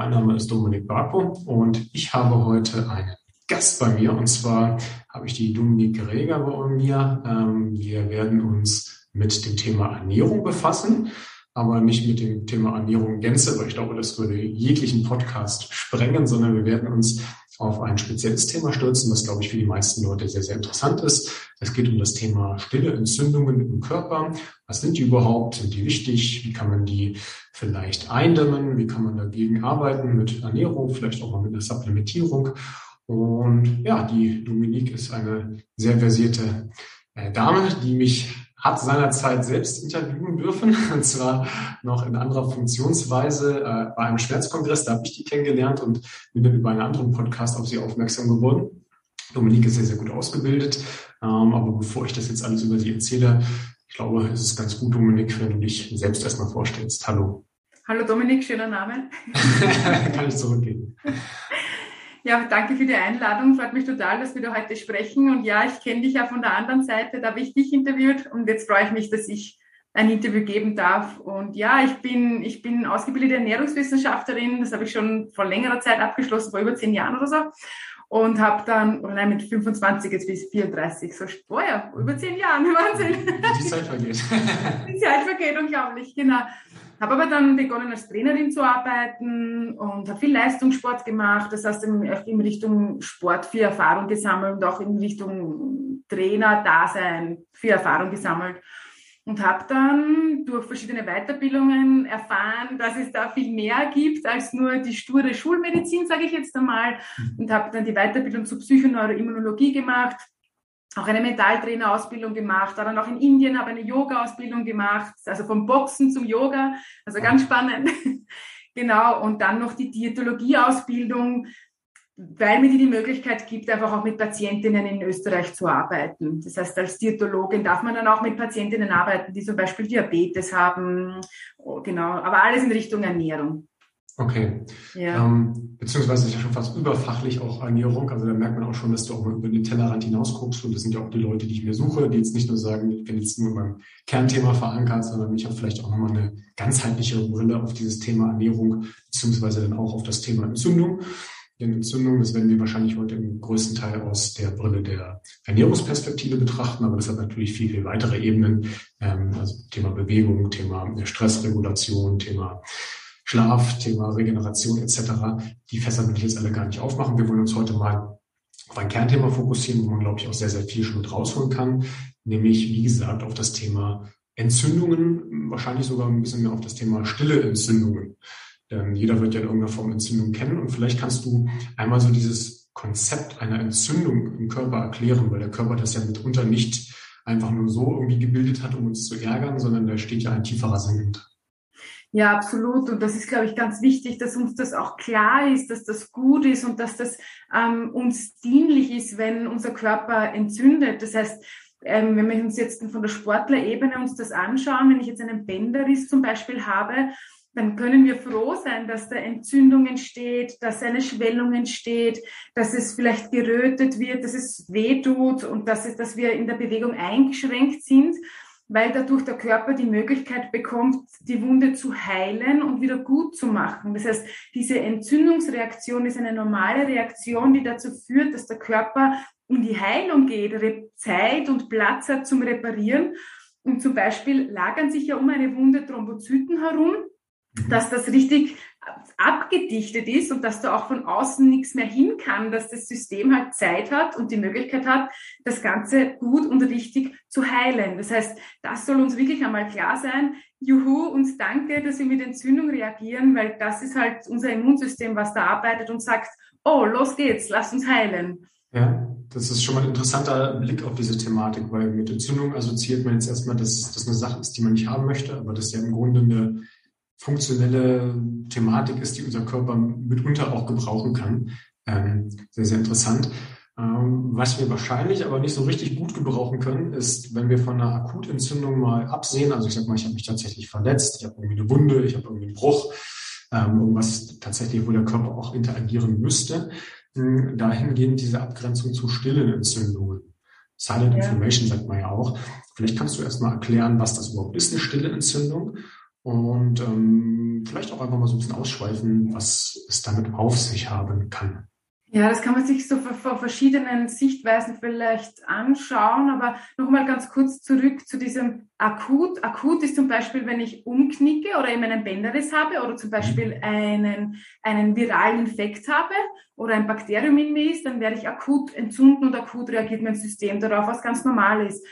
Mein Name ist Dominik Barko und ich habe heute einen Gast bei mir und zwar habe ich die Dominik Reger bei mir. Ähm, wir werden uns mit dem Thema Ernährung befassen, aber nicht mit dem Thema Ernährung Gänze, weil ich glaube, das würde jeglichen Podcast sprengen, sondern wir werden uns auf ein spezielles Thema stürzen, was, glaube ich, für die meisten Leute sehr, sehr interessant ist. Es geht um das Thema stille Entzündungen im Körper. Was sind die überhaupt? Sind die wichtig? Wie kann man die vielleicht eindämmen? Wie kann man dagegen arbeiten mit Ernährung, vielleicht auch mal mit einer Supplementierung? Und ja, die Dominique ist eine sehr versierte äh, Dame, die mich hat seinerzeit selbst interviewen dürfen, und zwar noch in anderer Funktionsweise äh, bei einem Schmerzkongress. Da habe ich die kennengelernt und bin dann über einen anderen Podcast auf sie aufmerksam geworden. Dominique ist sehr, sehr gut ausgebildet. Ähm, aber bevor ich das jetzt alles über sie erzähle, ich glaube, es ist ganz gut, Dominique, wenn du dich selbst erstmal vorstellst. Hallo. Hallo Dominik, schöner Name. Kann ich zurückgeben. Ja, danke für die Einladung. Freut mich total, dass wir da heute sprechen. Und ja, ich kenne dich ja von der anderen Seite. Da habe ich dich interviewt. Und jetzt freue ich mich, dass ich ein Interview geben darf. Und ja, ich bin, ich bin ausgebildete Ernährungswissenschaftlerin. Das habe ich schon vor längerer Zeit abgeschlossen, vor über zehn Jahren oder so. Und habe dann, oder nein, mit 25 jetzt bis 34, so, oh ja, über zehn Jahren, Wahnsinn. Die Zeit vergeht. Die Zeit vergeht, unglaublich, genau. Habe aber dann begonnen als Trainerin zu arbeiten und habe viel Leistungssport gemacht. Das heißt, in, in Richtung Sport viel Erfahrung gesammelt und auch in Richtung Trainer-Dasein viel Erfahrung gesammelt. Und habe dann durch verschiedene Weiterbildungen erfahren, dass es da viel mehr gibt als nur die sture Schulmedizin, sage ich jetzt einmal. Mhm. Und habe dann die Weiterbildung zur Psychoneuroimmunologie gemacht auch eine Mentaltrainerausbildung gemacht, dann auch in Indien habe eine Yoga-Ausbildung gemacht, also vom Boxen zum Yoga, also ganz spannend. genau, und dann noch die Diätologie-Ausbildung, weil mir die die Möglichkeit gibt, einfach auch mit Patientinnen in Österreich zu arbeiten. Das heißt, als Diätologin darf man dann auch mit Patientinnen arbeiten, die zum Beispiel Diabetes haben, oh, genau, aber alles in Richtung Ernährung. Okay. Ja. Ähm, beziehungsweise ist ja schon fast überfachlich auch Ernährung. Also da merkt man auch schon, dass du auch mal über den Tellerrand hinausguckst. Und das sind ja auch die Leute, die ich mir suche, die jetzt nicht nur sagen, ich bin jetzt nur beim Kernthema verankert, sondern ich habe vielleicht auch nochmal eine ganzheitliche Brille auf dieses Thema Ernährung, beziehungsweise dann auch auf das Thema Entzündung. Denn Entzündung, das werden wir wahrscheinlich heute im größten Teil aus der Brille der Ernährungsperspektive betrachten, aber das hat natürlich viel, viel weitere Ebenen. Ähm, also Thema Bewegung, Thema Stressregulation, Thema Schlaf, Thema Regeneration etc. Die Fässer will ich jetzt alle gar nicht aufmachen. Wir wollen uns heute mal auf ein Kernthema fokussieren, wo man, glaube ich, auch sehr, sehr viel schon mit rausholen kann, nämlich, wie gesagt, auf das Thema Entzündungen, wahrscheinlich sogar ein bisschen mehr auf das Thema stille Entzündungen. Denn jeder wird ja in irgendeiner Form Entzündung kennen und vielleicht kannst du einmal so dieses Konzept einer Entzündung im Körper erklären, weil der Körper das ja mitunter nicht einfach nur so irgendwie gebildet hat, um uns zu ärgern, sondern da steht ja ein tieferer Sinn hinter. Ja, absolut. Und das ist, glaube ich, ganz wichtig, dass uns das auch klar ist, dass das gut ist und dass das ähm, uns dienlich ist, wenn unser Körper entzündet. Das heißt, ähm, wenn wir uns jetzt von der Sportlerebene uns das anschauen, wenn ich jetzt einen Bänderriss zum Beispiel habe, dann können wir froh sein, dass da Entzündung entsteht, dass eine Schwellung entsteht, dass es vielleicht gerötet wird, dass es weh tut und dass, es, dass wir in der Bewegung eingeschränkt sind weil dadurch der Körper die Möglichkeit bekommt, die Wunde zu heilen und wieder gut zu machen. Das heißt, diese Entzündungsreaktion ist eine normale Reaktion, die dazu führt, dass der Körper in die Heilung geht, Zeit und Platz hat zum Reparieren. Und zum Beispiel lagern sich ja um eine Wunde Thrombozyten herum, mhm. dass das richtig abgedichtet ist und dass da auch von außen nichts mehr hin kann, dass das System halt Zeit hat und die Möglichkeit hat, das Ganze gut und richtig zu heilen. Das heißt, das soll uns wirklich einmal klar sein. Juhu und danke, dass wir mit Entzündung reagieren, weil das ist halt unser Immunsystem, was da arbeitet und sagt, oh, los geht's, lass uns heilen. Ja, das ist schon mal ein interessanter Blick auf diese Thematik, weil mit Entzündung assoziiert man jetzt erstmal, dass das eine Sache ist, die man nicht haben möchte, aber das ja im Grunde eine funktionelle Thematik ist, die unser Körper mitunter auch gebrauchen kann. Ähm, sehr, sehr interessant. Ähm, was wir wahrscheinlich aber nicht so richtig gut gebrauchen können, ist, wenn wir von einer Akutentzündung mal absehen. Also ich sag mal, ich habe mich tatsächlich verletzt, ich habe irgendwie eine Wunde, ich habe irgendwie einen Bruch, ähm, irgendwas tatsächlich, wo der Körper auch interagieren müsste. Ähm, dahingehend diese Abgrenzung zu stillen Entzündungen. Silent ja. Inflammation sagt man ja auch. Vielleicht kannst du erstmal erklären, was das überhaupt ist, eine stille Entzündung und ähm, vielleicht auch einfach mal so ein bisschen ausschweifen, was es damit auf sich haben kann. Ja, das kann man sich so von verschiedenen Sichtweisen vielleicht anschauen, aber nochmal ganz kurz zurück zu diesem Akut. Akut ist zum Beispiel, wenn ich umknicke oder eben einen Bänderriss habe oder zum Beispiel mhm. einen, einen viralen Infekt habe oder ein Bakterium in mir ist, dann werde ich akut entzünden und akut reagiert mein System darauf, was ganz normal ist.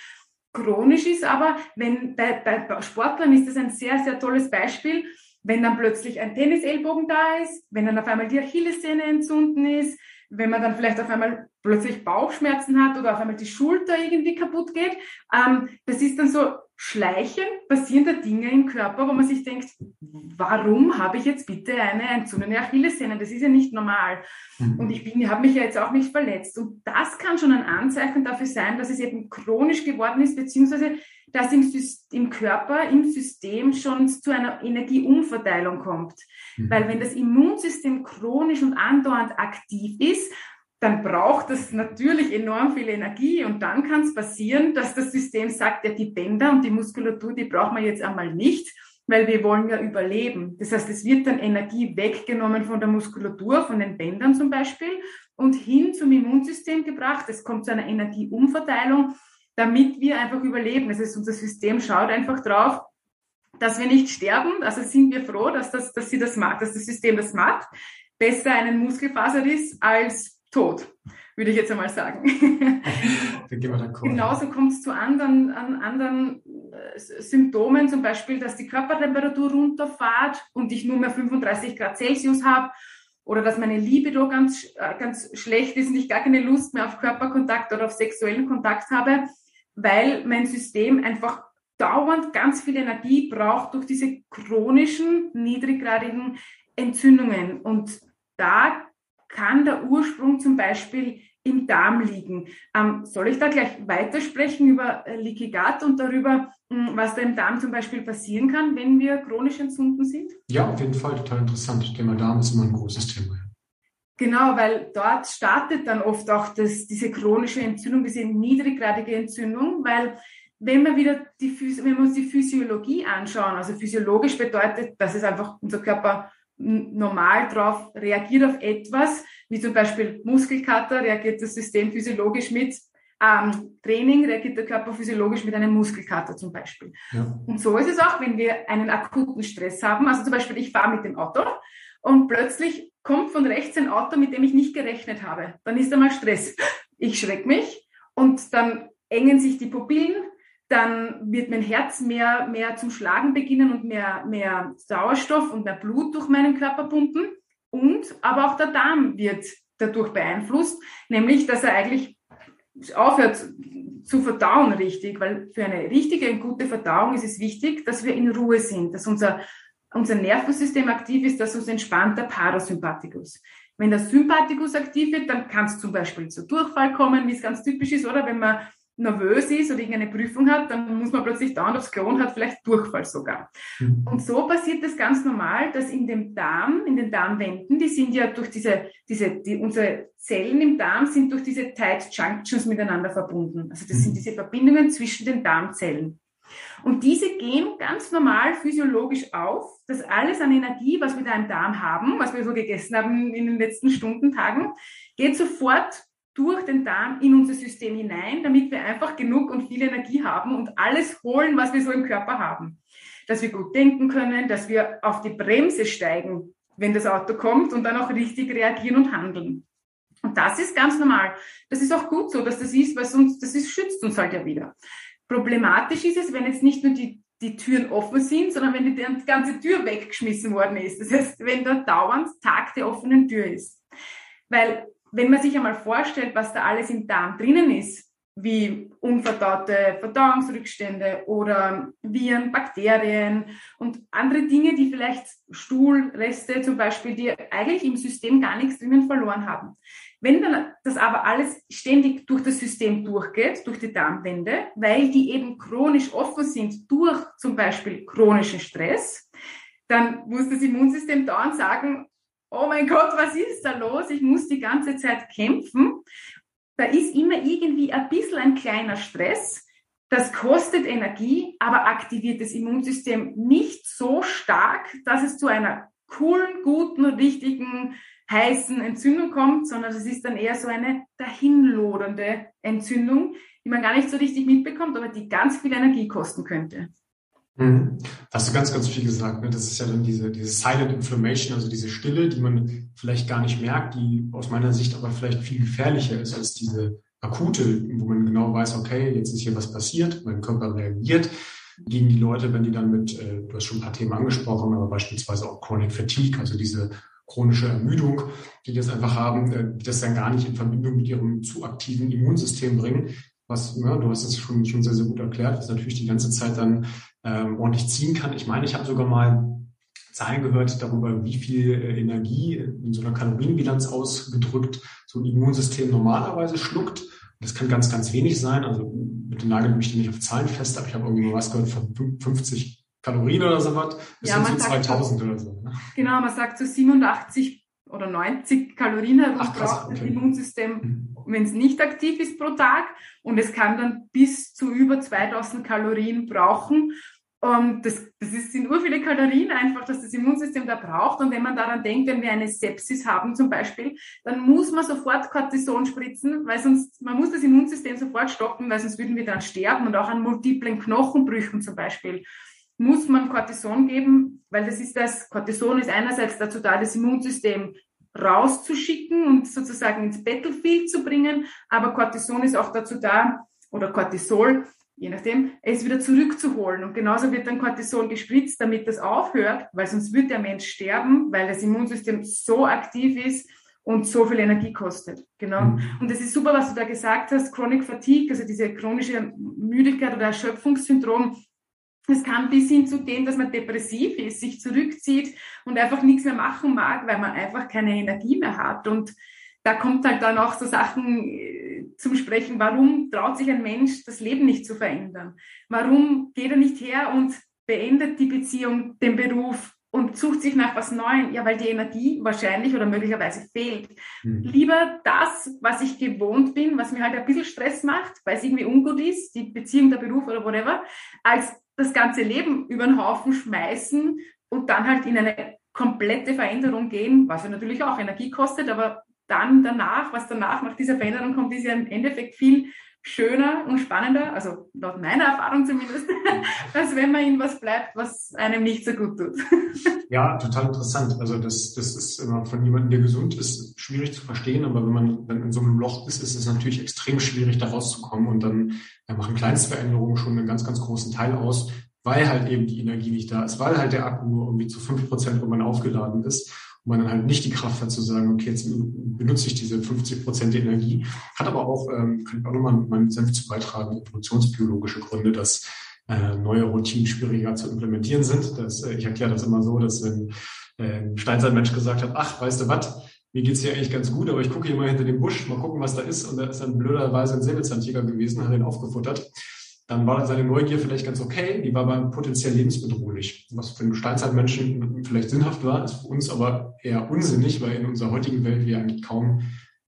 Chronisch ist aber, wenn bei, bei Sportlern ist das ein sehr, sehr tolles Beispiel, wenn dann plötzlich ein Tennisellbogen da ist, wenn dann auf einmal die Achillessehne entzünden ist, wenn man dann vielleicht auf einmal plötzlich Bauchschmerzen hat oder auf einmal die Schulter irgendwie kaputt geht. Ähm, das ist dann so schleichend passierende Dinge im Körper, wo man sich denkt, warum habe ich jetzt bitte eine entzündete Achillessehne? Das ist ja nicht normal. Mhm. Und ich bin, habe mich ja jetzt auch nicht verletzt. Und das kann schon ein Anzeichen dafür sein, dass es eben chronisch geworden ist, beziehungsweise dass im, im Körper, im System schon zu einer Energieumverteilung kommt. Mhm. Weil wenn das Immunsystem chronisch und andauernd aktiv ist, dann braucht es natürlich enorm viel Energie und dann kann es passieren, dass das System sagt, ja, die Bänder und die Muskulatur, die brauchen wir jetzt einmal nicht, weil wir wollen ja überleben. Das heißt, es wird dann Energie weggenommen von der Muskulatur, von den Bändern zum Beispiel und hin zum Immunsystem gebracht. Es kommt zu einer Energieumverteilung damit wir einfach überleben. Das heißt, unser System schaut einfach drauf, dass wir nicht sterben. Also sind wir froh, dass, das, dass, sie das macht, dass das System das macht. Besser einen Muskelfaserriss als tot, würde ich jetzt einmal sagen. Genauso kommt es zu anderen, an anderen äh, Symptomen, zum Beispiel, dass die Körpertemperatur runterfahrt und ich nur mehr 35 Grad Celsius habe oder dass meine Libido ganz, äh, ganz schlecht ist und ich gar keine Lust mehr auf Körperkontakt oder auf sexuellen Kontakt habe weil mein System einfach dauernd ganz viel Energie braucht durch diese chronischen, niedriggradigen Entzündungen. Und da kann der Ursprung zum Beispiel im Darm liegen. Ähm, soll ich da gleich weitersprechen über äh, Leaky Gut und darüber, mh, hm, was da im Darm zum Beispiel passieren kann, wenn wir chronisch entzünden sind? Ja, auf jeden Fall, total interessant. Das Thema Darm ist immer ein großes Thema. Genau, weil dort startet dann oft auch das, diese chronische Entzündung, diese niedriggradige Entzündung, weil wenn wir wieder die, wenn wir uns die Physiologie anschauen, also physiologisch bedeutet, dass es einfach unser Körper normal drauf reagiert auf etwas, wie zum Beispiel Muskelkater, reagiert das System physiologisch mit ähm, Training, reagiert der Körper physiologisch mit einem Muskelkater zum Beispiel. Ja. Und so ist es auch, wenn wir einen akuten Stress haben. Also zum Beispiel, ich fahre mit dem Auto und plötzlich kommt von rechts ein Auto, mit dem ich nicht gerechnet habe. Dann ist einmal Stress. Ich schreck mich und dann engen sich die Pupillen, dann wird mein Herz mehr, mehr zum Schlagen beginnen und mehr, mehr Sauerstoff und mehr Blut durch meinen Körper pumpen. Und aber auch der Darm wird dadurch beeinflusst, nämlich dass er eigentlich aufhört zu verdauen richtig, weil für eine richtige und gute Verdauung ist es wichtig, dass wir in Ruhe sind, dass unser unser Nervensystem aktiv ist, dass uns entspannt der Parasympathikus. Wenn der Sympathikus aktiv wird, dann kann es zum Beispiel zu Durchfall kommen, wie es ganz typisch ist, oder wenn man nervös ist oder irgendeine Prüfung hat, dann muss man plötzlich dauernd aufs Klo und hat vielleicht Durchfall sogar. Mhm. Und so passiert das ganz normal, dass in dem Darm, in den Darmwänden, die sind ja durch diese, diese, die, unsere Zellen im Darm sind durch diese Tight Junctions miteinander verbunden. Also das sind mhm. diese Verbindungen zwischen den Darmzellen. Und diese gehen ganz normal physiologisch auf. Das alles an Energie, was wir da im Darm haben, was wir so gegessen haben in den letzten Stunden, Tagen, geht sofort durch den Darm in unser System hinein, damit wir einfach genug und viel Energie haben und alles holen, was wir so im Körper haben. Dass wir gut denken können, dass wir auf die Bremse steigen, wenn das Auto kommt und dann auch richtig reagieren und handeln. Und das ist ganz normal. Das ist auch gut so, dass das ist, weil sonst, das ist, schützt uns halt ja wieder. Problematisch ist es, wenn jetzt nicht nur die, die Türen offen sind, sondern wenn die, die ganze Tür weggeschmissen worden ist. Das heißt, wenn da dauernd Tag der offenen Tür ist. Weil, wenn man sich einmal vorstellt, was da alles im Darm drinnen ist, wie unverdaute Verdauungsrückstände oder Viren, Bakterien und andere Dinge, die vielleicht Stuhlreste zum Beispiel, die eigentlich im System gar nichts drinnen verloren haben. Wenn dann das aber alles ständig durch das System durchgeht, durch die Darmwände, weil die eben chronisch offen sind durch zum Beispiel chronischen Stress, dann muss das Immunsystem dauernd sagen, oh mein Gott, was ist da los? Ich muss die ganze Zeit kämpfen. Da ist immer irgendwie ein bisschen ein kleiner Stress. das kostet Energie, aber aktiviert das Immunsystem nicht so stark, dass es zu einer coolen, guten, richtigen, heißen Entzündung kommt, sondern es ist dann eher so eine dahinlodernde Entzündung, die man gar nicht so richtig mitbekommt, aber die ganz viel Energie kosten könnte. Mhm. Hast du ganz, ganz viel gesagt. Ne? Das ist ja dann diese, diese Silent Inflammation, also diese Stille, die man vielleicht gar nicht merkt, die aus meiner Sicht aber vielleicht viel gefährlicher ist als diese akute, wo man genau weiß, okay, jetzt ist hier was passiert, mein Körper reagiert gegen die Leute, wenn die dann mit, äh, du hast schon ein paar Themen angesprochen, aber beispielsweise auch Chronic Fatigue, also diese chronische Ermüdung, die das einfach haben, äh, die das dann gar nicht in Verbindung mit ihrem zu aktiven Immunsystem bringen, was, ja, du hast es schon, schon sehr, sehr gut erklärt, was natürlich die ganze Zeit dann ähm, ordentlich ziehen kann. Ich meine, ich habe sogar mal Zahlen gehört darüber, wie viel äh, Energie in so einer Kalorienbilanz ausgedrückt so ein Immunsystem normalerweise schluckt. Das kann ganz, ganz wenig sein. Also mit dem Nagel mich nicht auf Zahlen fest, aber ich habe irgendwie was gehört von 50 Kalorien oder so was, bis ja, hin zu 2000 oder so. Ne? Genau, man sagt so 87 oder 90 Kalorien herum Ach, braucht okay. das Immunsystem, mhm. wenn es nicht aktiv ist pro Tag. Und es kann dann bis zu über 2000 Kalorien brauchen. Und das, das ist, sind ur viele Kalorien einfach, dass das Immunsystem da braucht. Und wenn man daran denkt, wenn wir eine Sepsis haben zum Beispiel, dann muss man sofort Cortison spritzen, weil sonst, man muss das Immunsystem sofort stoppen, weil sonst würden wir dann sterben und auch an multiplen Knochenbrüchen zum Beispiel muss man Cortison geben, weil das ist das, Cortison ist einerseits dazu da, das Immunsystem rauszuschicken und sozusagen ins Battlefield zu bringen, aber Cortison ist auch dazu da, oder Cortisol, je nachdem, es wieder zurückzuholen. Und genauso wird dann Cortisol gespritzt, damit das aufhört, weil sonst wird der Mensch sterben, weil das Immunsystem so aktiv ist und so viel Energie kostet. Genau. Mhm. Und das ist super, was du da gesagt hast, Chronic Fatigue, also diese chronische Müdigkeit oder Erschöpfungssyndrom, es kann bis hin zu gehen, dass man depressiv ist, sich zurückzieht und einfach nichts mehr machen mag, weil man einfach keine Energie mehr hat. Und da kommt halt dann auch so Sachen äh, zum Sprechen. Warum traut sich ein Mensch, das Leben nicht zu verändern? Warum geht er nicht her und beendet die Beziehung, den Beruf und sucht sich nach was Neuem? Ja, weil die Energie wahrscheinlich oder möglicherweise fehlt. Mhm. Lieber das, was ich gewohnt bin, was mir halt ein bisschen Stress macht, weil es irgendwie ungut ist, die Beziehung, der Beruf oder whatever, als das ganze Leben über den Haufen schmeißen und dann halt in eine komplette Veränderung gehen, was ja natürlich auch Energie kostet, aber dann danach, was danach nach dieser Veränderung kommt, ist ja im Endeffekt viel schöner und spannender, also laut meiner Erfahrung zumindest, als wenn man in was bleibt, was einem nicht so gut tut. Ja, total interessant. Also das, das ist immer von jemandem, der gesund ist, schwierig zu verstehen, aber wenn man dann in so einem Loch ist, ist es natürlich extrem schwierig, da rauszukommen und dann ja, machen Kleinstveränderungen schon einen ganz, ganz großen Teil aus, weil halt eben die Energie nicht da ist, weil halt der Akku nur irgendwie zu fünf Prozent irgendwann aufgeladen ist man dann halt nicht die Kraft hat zu sagen, okay, jetzt benutze ich diese 50 Prozent Energie. Hat aber auch, ähm, kann ich auch nochmal meinen Senf zu beitragen, evolutionsbiologische Gründe, dass äh, neue Routinen schwieriger zu implementieren sind. Das, äh, ich erkläre das immer so, dass wenn äh, ein Steinzeitmensch gesagt hat, ach, weißt du was, mir geht's hier eigentlich ganz gut, aber ich gucke hier mal hinter dem Busch, mal gucken, was da ist. Und da ist dann blöderweise ein Säbelzahntiger gewesen, hat ihn aufgefuttert dann war seine Neugier vielleicht ganz okay, die war aber potenziell lebensbedrohlich. Was für einen Steinzeitmenschen vielleicht sinnhaft war, ist für uns aber eher unsinnig, weil in unserer heutigen Welt wir eigentlich kaum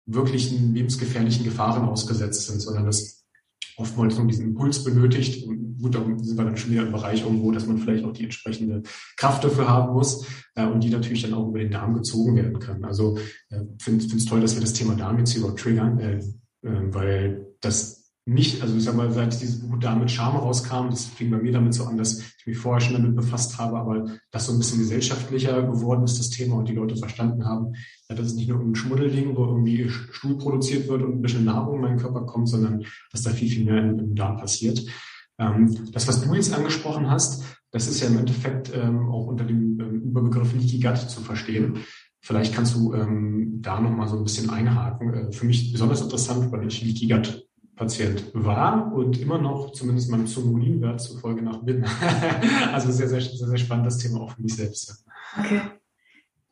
wirklichen lebensgefährlichen Gefahren ausgesetzt sind, sondern das oftmals nur diesen Impuls benötigt. Und gut, darum sind wir dann schon wieder im Bereich irgendwo, dass man vielleicht auch die entsprechende Kraft dafür haben muss äh, und die natürlich dann auch über den Darm gezogen werden kann. Also äh, finde es toll, dass wir das Thema Darm jetzt hier überhaupt triggern, äh, äh, weil das nicht, also ich sag mal, seit dieses Buch da mit Charme rauskam, das fing bei mir damit so an, dass ich mich vorher schon damit befasst habe, aber das so ein bisschen gesellschaftlicher geworden ist, das Thema, und die Leute verstanden haben, dass es nicht nur ein Schmuddelding, wo irgendwie Stuhl produziert wird und ein bisschen Nahrung in meinen Körper kommt, sondern dass da viel, viel mehr im, Darm passiert. Ähm, das, was du jetzt angesprochen hast, das ist ja im Endeffekt ähm, auch unter dem ähm, Überbegriff Leaky Gut zu verstehen. Vielleicht kannst du da nochmal so ein bisschen einhaken. Äh, für mich besonders interessant, weil ich Leaky Gut Patient war und immer noch zumindest meinem Zonulinwert zufolge nach bin. also sehr, sehr, sehr, sehr spannend das Thema auch für mich selbst. Okay.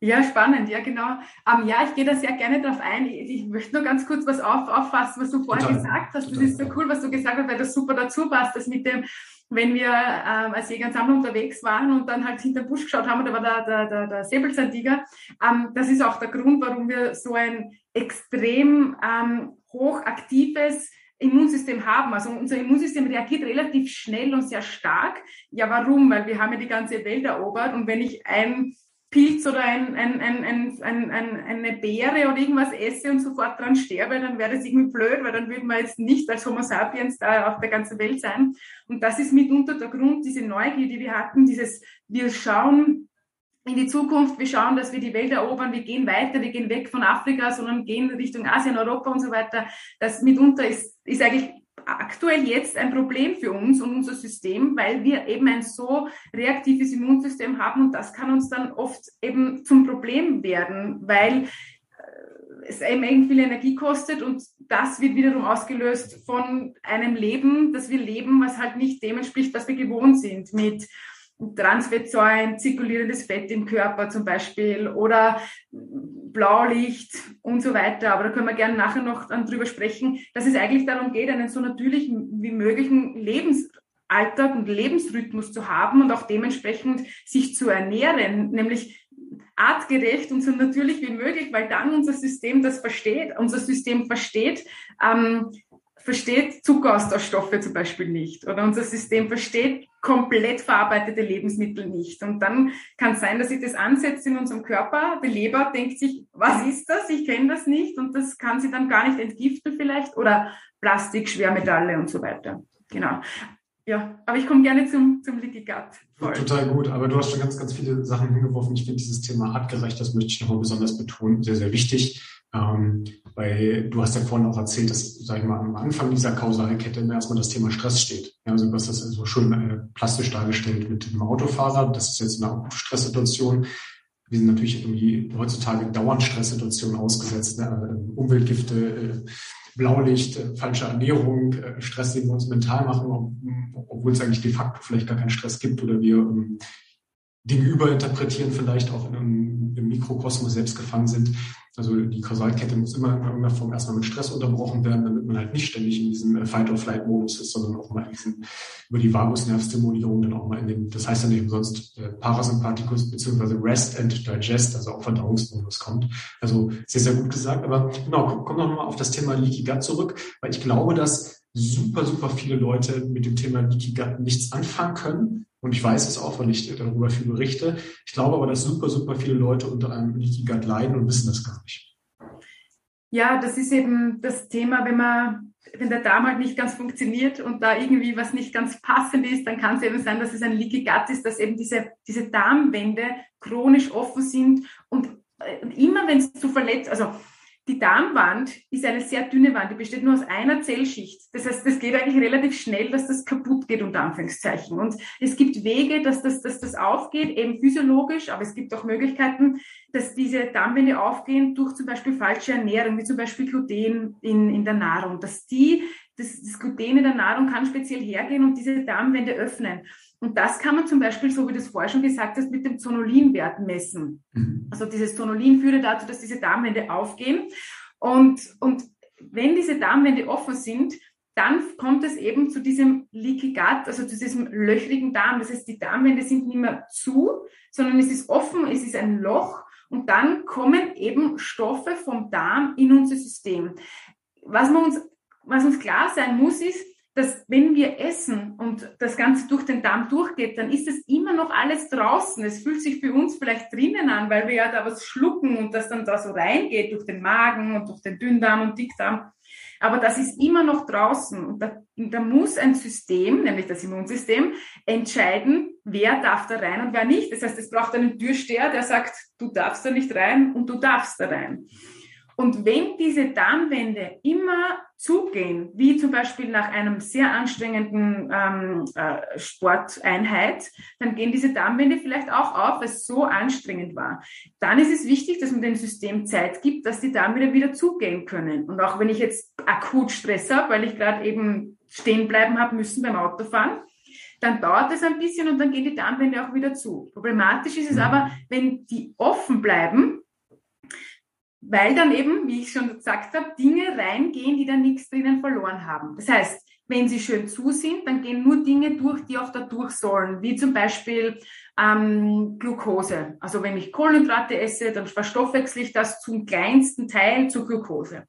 Ja, spannend, ja, genau. Um, ja, ich gehe da sehr gerne drauf ein. Ich, ich, möchte nur ganz kurz was auf, auffassen, was du vorhin Total. gesagt hast. Das Total. ist so cool, was du gesagt hast, weil das super dazu passt, das mit dem, wenn wir ähm, als Jäger und Sammler unterwegs waren und dann halt hinter den Busch geschaut haben, da war der, der, der, der Säbelzahntiger. Ähm, das ist auch der Grund, warum wir so ein extrem ähm, hochaktives, Immunsystem haben. Also unser Immunsystem reagiert relativ schnell und sehr stark. Ja, warum? Weil wir haben ja die ganze Welt erobert und wenn ich ein Pilz oder ein, ein, ein, ein, ein, eine Beere oder irgendwas esse und sofort dran sterbe, dann wäre das irgendwie blöd, weil dann würden wir jetzt nicht als Homo sapiens da auf der ganzen Welt sein. Und das ist mitunter der Grund, diese Neugier, die wir hatten, dieses, wir schauen in die Zukunft, wir schauen, dass wir die Welt erobern, wir gehen weiter, wir gehen weg von Afrika, sondern gehen Richtung Asien, Europa und so weiter. Das mitunter ist, ist eigentlich aktuell jetzt ein Problem für uns und unser System, weil wir eben ein so reaktives Immunsystem haben und das kann uns dann oft eben zum Problem werden, weil äh, es eben irgendwie viel Energie kostet und das wird wiederum ausgelöst von einem Leben, das wir leben, was halt nicht dem entspricht, was wir gewohnt sind mit Transfettsäuren, zirkulierendes Fett im Körper zum Beispiel oder Blaulicht und so weiter. Aber da können wir gerne nachher noch dann drüber sprechen, dass es eigentlich darum geht, einen so natürlichen wie möglichen Lebensalltag und Lebensrhythmus zu haben und auch dementsprechend sich zu ernähren, nämlich artgerecht und so natürlich wie möglich, weil dann unser System das versteht, unser System versteht, ähm, versteht Zuckeraustauschstoffe zum Beispiel nicht oder unser System versteht komplett verarbeitete Lebensmittel nicht. Und dann kann es sein, dass sich das ansetzt in unserem Körper. Die Leber denkt sich, was ist das? Ich kenne das nicht. Und das kann sie dann gar nicht entgiften vielleicht. Oder Plastik, Schwermetalle und so weiter. Genau. Ja, aber ich komme gerne zum, zum Gut. Total gut, aber du hast schon ganz, ganz viele Sachen hingeworfen. Ich finde dieses Thema artgerecht, das möchte ich nochmal besonders betonen, sehr, sehr wichtig. Ähm, weil du hast ja vorhin auch erzählt, dass, sag ich mal, am Anfang dieser Kausalkette erstmal das Thema Stress steht. Ja, also du hast das so schön äh, plastisch dargestellt mit dem Autofahrer. Das ist jetzt eine Stresssituation. Wir sind natürlich irgendwie heutzutage dauernd Stresssituationen ausgesetzt. Ne? Äh, Umweltgifte, äh, Blaulicht, äh, falsche Ernährung, äh, Stress, den wir uns mental machen, ob, obwohl es eigentlich de facto vielleicht gar keinen Stress gibt oder wir ähm, Dinge überinterpretieren, vielleicht auch in einem, im Mikrokosmos selbst gefangen sind. Also die Kausalkette muss immer in irgendeiner Form erstmal mit Stress unterbrochen werden, damit man halt nicht ständig in diesem äh, Fight-or-Flight-Modus ist, sondern auch mal in diesen, über die Vagusnervstimulierung dann auch mal in den, das heißt ja nicht umsonst äh, Parasympathikus beziehungsweise Rest and Digest, also auch Verdauungsmodus kommt. Also sehr, sehr gut gesagt. Aber genau, komm noch mal auf das Thema Leaky Gut zurück, weil ich glaube, dass super, super viele Leute mit dem Thema Leaky Gut nichts anfangen können und ich weiß es auch, weil ich darüber viel berichte. Ich glaube aber, dass super, super viele Leute unter einem Leaky Gut leiden und wissen das gar nicht. Ja, das ist eben das Thema, wenn man, wenn der Darm halt nicht ganz funktioniert und da irgendwie was nicht ganz passend ist, dann kann es eben sein, dass es ein Leaky Gut ist, dass eben diese, diese Darmwände chronisch offen sind und äh, immer wenn es zu verletzt, also die Darmwand ist eine sehr dünne Wand, die besteht nur aus einer Zellschicht. Das heißt, das geht eigentlich relativ schnell, dass das kaputt geht, unter Anführungszeichen. Und es gibt Wege, dass das, dass das aufgeht, eben physiologisch, aber es gibt auch Möglichkeiten, dass diese Darmwände aufgehen durch zum Beispiel falsche Ernährung, wie zum Beispiel Gluten in, in der Nahrung, dass die, das, das Gluten in der Nahrung kann speziell hergehen und diese Darmwände öffnen. Und das kann man zum Beispiel, so wie du es vorher schon gesagt hast, mit dem Zonulinwert messen. Mhm. Also dieses Zonulin führt dazu, dass diese Darmwände aufgehen. Und, und wenn diese Darmwände offen sind, dann kommt es eben zu diesem Leaky Gut, also zu diesem löchrigen Darm. Das heißt, die Darmwände sind nicht mehr zu, sondern es ist offen, es ist ein Loch und dann kommen eben Stoffe vom Darm in unser System. Was, man uns, was uns klar sein muss, ist, dass wenn wir essen und das Ganze durch den Darm durchgeht, dann ist es immer noch alles draußen. Es fühlt sich für uns vielleicht drinnen an, weil wir ja da was schlucken und das dann da so reingeht durch den Magen und durch den Dünndarm und Dickdarm. Aber das ist immer noch draußen. Und da, da muss ein System, nämlich das Immunsystem, entscheiden, wer darf da rein und wer nicht. Das heißt, es braucht einen Türsteher, der sagt, du darfst da nicht rein und du darfst da rein. Und wenn diese Darmwände immer zugehen, wie zum Beispiel nach einem sehr anstrengenden ähm, äh, Sporteinheit, dann gehen diese Darmwände vielleicht auch auf, weil es so anstrengend war. Dann ist es wichtig, dass man dem System Zeit gibt, dass die Darmwände wieder zugehen können. Und auch wenn ich jetzt akut Stress habe, weil ich gerade eben stehen bleiben habe müssen beim Autofahren, dann dauert es ein bisschen und dann gehen die Darmwände auch wieder zu. Problematisch ist es mhm. aber, wenn die offen bleiben, weil dann eben, wie ich schon gesagt habe, Dinge reingehen, die dann nichts drinnen verloren haben. Das heißt, wenn sie schön zu sind, dann gehen nur Dinge durch, die auch da durch sollen, wie zum Beispiel ähm, Glucose. Also wenn ich Kohlenhydrate esse, dann verstoffwechsel ich das zum kleinsten Teil zu Glucose.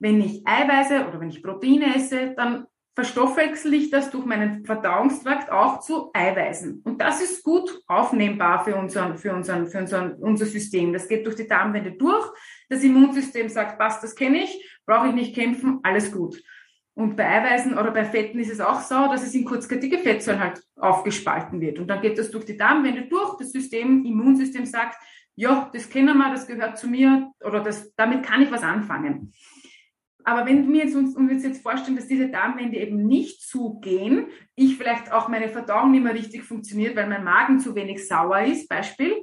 wenn ich Eiweiße oder wenn ich Proteine esse, dann verstoffwechsel ich das durch meinen Verdauungstrakt auch zu Eiweißen. Und das ist gut aufnehmbar für, unseren, für, unseren, für unseren, unser System. Das geht durch die Darmwände durch. Das Immunsystem sagt, passt, das kenne ich, brauche ich nicht kämpfen, alles gut. Und bei Eiweißen oder bei Fetten ist es auch so, dass es in kurzkettige Fettsäuren halt aufgespalten wird. Und dann geht das durch die Darmwände durch. Das System, Immunsystem sagt, ja, das kennen wir, das gehört zu mir oder das, damit kann ich was anfangen. Aber wenn wir jetzt uns, uns jetzt vorstellen, dass diese Darmwände eben nicht zugehen, ich vielleicht auch meine Verdauung nicht mehr richtig funktioniert, weil mein Magen zu wenig sauer ist, Beispiel,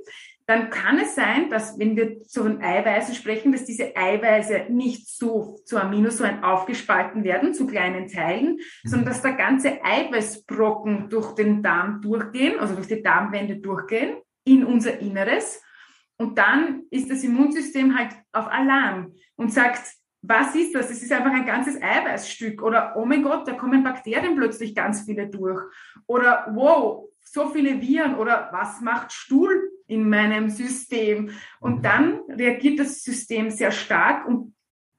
dann kann es sein, dass wenn wir zu den Eiweißen sprechen, dass diese Eiweiße nicht so zu Aminosäuren aufgespalten werden, zu kleinen Teilen, mhm. sondern dass der ganze Eiweißbrocken durch den Darm durchgehen, also durch die Darmwände durchgehen, in unser Inneres. Und dann ist das Immunsystem halt auf Alarm und sagt, was ist das? Es ist einfach ein ganzes Eiweißstück. Oder, oh mein Gott, da kommen Bakterien plötzlich ganz viele durch. Oder, wow, so viele Viren. Oder was macht Stuhl in meinem System? Und mhm. dann reagiert das System sehr stark und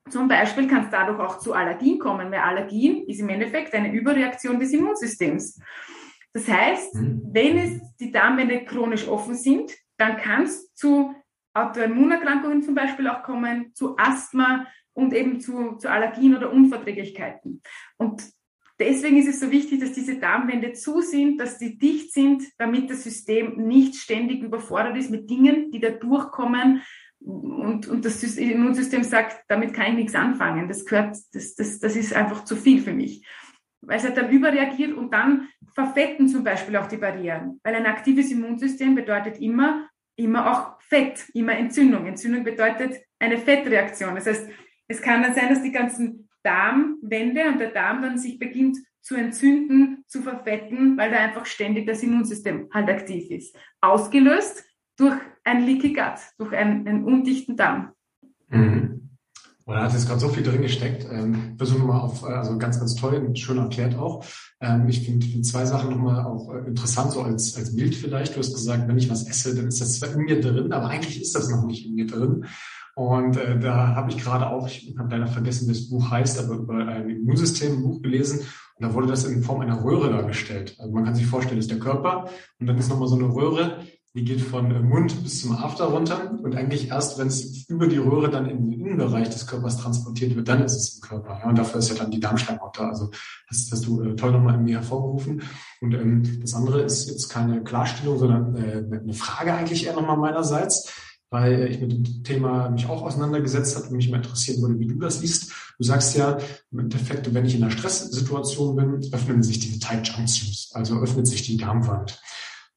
zum Beispiel kann es dadurch auch zu Allergien kommen, weil Allergien ist im Endeffekt eine Überreaktion des Immunsystems. Das heißt, mhm. wenn es die Darmwände chronisch offen sind, dann kann es zu Autoimmunerkrankungen zum Beispiel auch kommen, zu Asthma, und eben zu, zu Allergien oder Unverträglichkeiten. Und deswegen ist es so wichtig, dass diese Darmwände zu sind, dass sie dicht sind, damit das System nicht ständig überfordert ist mit Dingen, die da durchkommen. Und, und das Immunsystem sagt, damit kann ich nichts anfangen. Das gehört, das, das, das ist einfach zu viel für mich. Weil es halt dann überreagiert und dann verfetten zum Beispiel auch die Barrieren. Weil ein aktives Immunsystem bedeutet immer, immer auch Fett, immer Entzündung. Entzündung bedeutet eine Fettreaktion. Das heißt, es kann dann sein, dass die ganzen Darmwände und der Darm dann sich beginnt zu entzünden, zu verfetten, weil da einfach ständig das Immunsystem halt aktiv ist. Ausgelöst durch ein Leaky Gut, durch einen, einen undichten Darm. Mhm. Oh, da hat jetzt gerade so viel drin gesteckt. Ähm, versuchen wir mal auf, äh, also ganz, ganz toll und schön erklärt auch. Ähm, ich finde find zwei Sachen nochmal auch äh, interessant, so als, als Bild vielleicht. Du hast gesagt, wenn ich was esse, dann ist das zwar in mir drin, aber eigentlich ist das noch nicht in mir drin. Und äh, da habe ich gerade auch, ich habe leider vergessen, wie das Buch heißt, aber über ein Immunsystem ein Buch gelesen. Und da wurde das in Form einer Röhre dargestellt. Also man kann sich vorstellen, das ist der Körper und dann ist nochmal so eine Röhre, die geht von äh, Mund bis zum After runter. Und eigentlich erst, wenn es über die Röhre dann in den Innenbereich des Körpers transportiert wird, dann ist es im Körper. Ja, und dafür ist ja dann die Darmschleimhaut da. Also das hast du äh, toll nochmal in mir hervorgerufen. Und ähm, das andere ist jetzt keine Klarstellung, sondern äh, eine Frage eigentlich eher nochmal meinerseits weil ich mit dem Thema mich auch auseinandergesetzt habe und mich mal interessieren würde, wie du das siehst. Du sagst ja, im Endeffekt, wenn ich in einer Stresssituation bin, öffnen sich die Tight Junctions, also öffnet sich die Darmwand.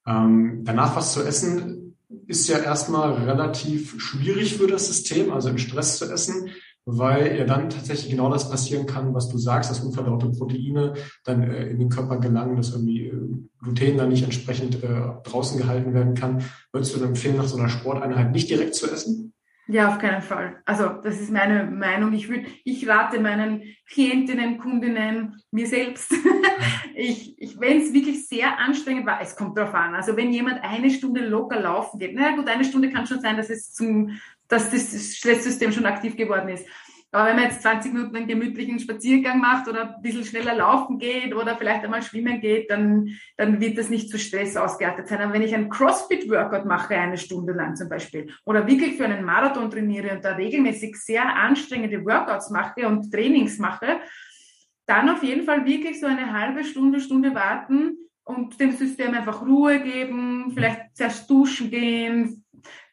Ähm, danach was zu essen ist ja erstmal relativ schwierig für das System, also im Stress zu essen weil ja dann tatsächlich genau das passieren kann, was du sagst, dass unverdaute Proteine dann äh, in den Körper gelangen, dass irgendwie äh, Gluten dann nicht entsprechend äh, draußen gehalten werden kann. Würdest du dann empfehlen, nach so einer Sporteinheit nicht direkt zu essen? Ja, auf keinen Fall. Also das ist meine Meinung. Ich würde, ich rate meinen Klientinnen, Kundinnen, mir selbst. ich, ich, wenn es wirklich sehr anstrengend war, es kommt drauf an. Also wenn jemand eine Stunde locker laufen geht, na gut, eine Stunde kann schon sein, dass es zum dass das Stresssystem schon aktiv geworden ist. Aber wenn man jetzt 20 Minuten einen gemütlichen Spaziergang macht oder ein bisschen schneller laufen geht oder vielleicht einmal schwimmen geht, dann, dann wird das nicht zu Stress ausgeartet sein. Aber wenn ich einen CrossFit-Workout mache, eine Stunde lang zum Beispiel, oder wirklich für einen Marathon trainiere und da regelmäßig sehr anstrengende Workouts mache und Trainings mache, dann auf jeden Fall wirklich so eine halbe Stunde, Stunde warten und dem System einfach Ruhe geben, vielleicht zuerst duschen gehen,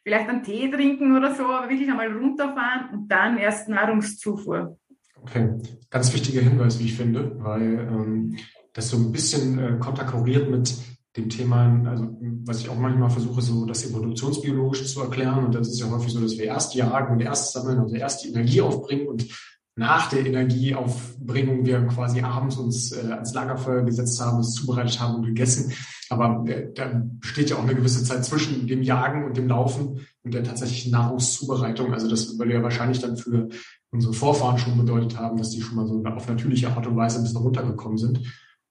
vielleicht einen Tee trinken oder so, aber wirklich einmal runterfahren und dann erst Nahrungszufuhr. Okay, ganz wichtiger Hinweis, wie ich finde, weil ähm, das so ein bisschen äh, konterkariert mit dem Thema, also was ich auch manchmal versuche, so das evolutionsbiologisch zu erklären. Und das ist ja häufig so, dass wir erst jagen und erst sammeln, also erst die Energie aufbringen und nach der Energieaufbringung wir quasi abends uns äh, ans Lagerfeuer gesetzt haben, es zubereitet haben und gegessen. Aber äh, da besteht ja auch eine gewisse Zeit zwischen dem Jagen und dem Laufen und der tatsächlichen Nahrungszubereitung. Also das würde ja wahrscheinlich dann für unsere Vorfahren schon bedeutet haben, dass die schon mal so auf natürliche Art und Weise ein bisschen runtergekommen sind.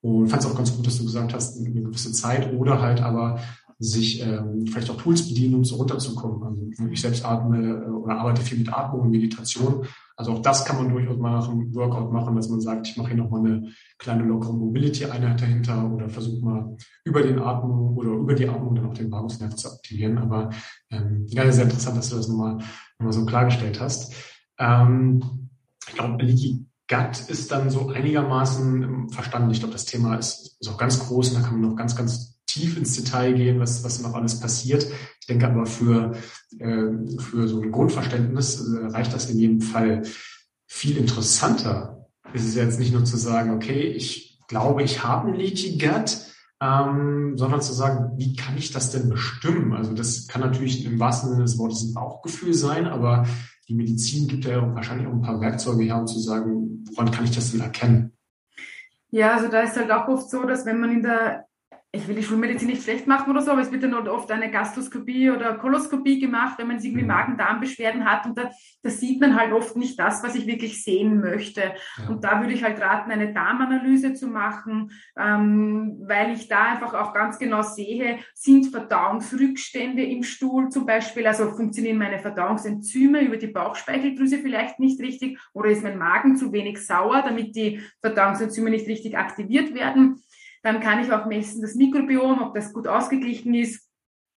Und fand es auch ganz gut, dass du gesagt hast, eine gewisse Zeit oder halt aber sich ähm, vielleicht auch Tools bedienen, um so runterzukommen. Also ich selbst atme äh, oder arbeite viel mit Atmung und Meditation. Also auch das kann man durchaus mal nach einem Workout machen, dass man sagt, ich mache hier nochmal eine kleine lockere Mobility-Einheit dahinter oder versuche mal über den Atmung oder über die Atmung dann auch den Vagusnerv zu aktivieren. Aber ähm, ja, sehr interessant, dass du das nochmal, nochmal so klargestellt hast. Ähm, ich glaube, Leaky Gut ist dann so einigermaßen verstanden. Ich glaube, das Thema ist, ist auch ganz groß und da kann man noch ganz, ganz tief ins Detail gehen, was, was noch alles passiert. Ich denke aber für, äh, für so ein Grundverständnis äh, reicht das in jedem Fall. Viel interessanter ist es jetzt nicht nur zu sagen, okay, ich glaube, ich habe ein Leaky Gut, ähm, sondern zu sagen, wie kann ich das denn bestimmen? Also das kann natürlich im wahrsten Sinne des Wortes ein Bauchgefühl sein, aber die Medizin gibt ja wahrscheinlich auch ein paar Werkzeuge her, um zu sagen, woran kann ich das denn erkennen? Ja, also da ist halt auch oft so, dass wenn man in der ich will die Schulmedizin nicht schlecht machen oder so, aber es wird dann oft eine Gastroskopie oder Koloskopie gemacht, wenn man irgendwie mhm. Magen-Darm-Beschwerden hat und da, da, sieht man halt oft nicht das, was ich wirklich sehen möchte. Ja. Und da würde ich halt raten, eine Darmanalyse zu machen, ähm, weil ich da einfach auch ganz genau sehe, sind Verdauungsrückstände im Stuhl zum Beispiel, also funktionieren meine Verdauungsenzyme über die Bauchspeicheldrüse vielleicht nicht richtig oder ist mein Magen zu wenig sauer, damit die Verdauungsenzyme nicht richtig aktiviert werden. Dann kann ich auch messen das Mikrobiom, ob das gut ausgeglichen ist,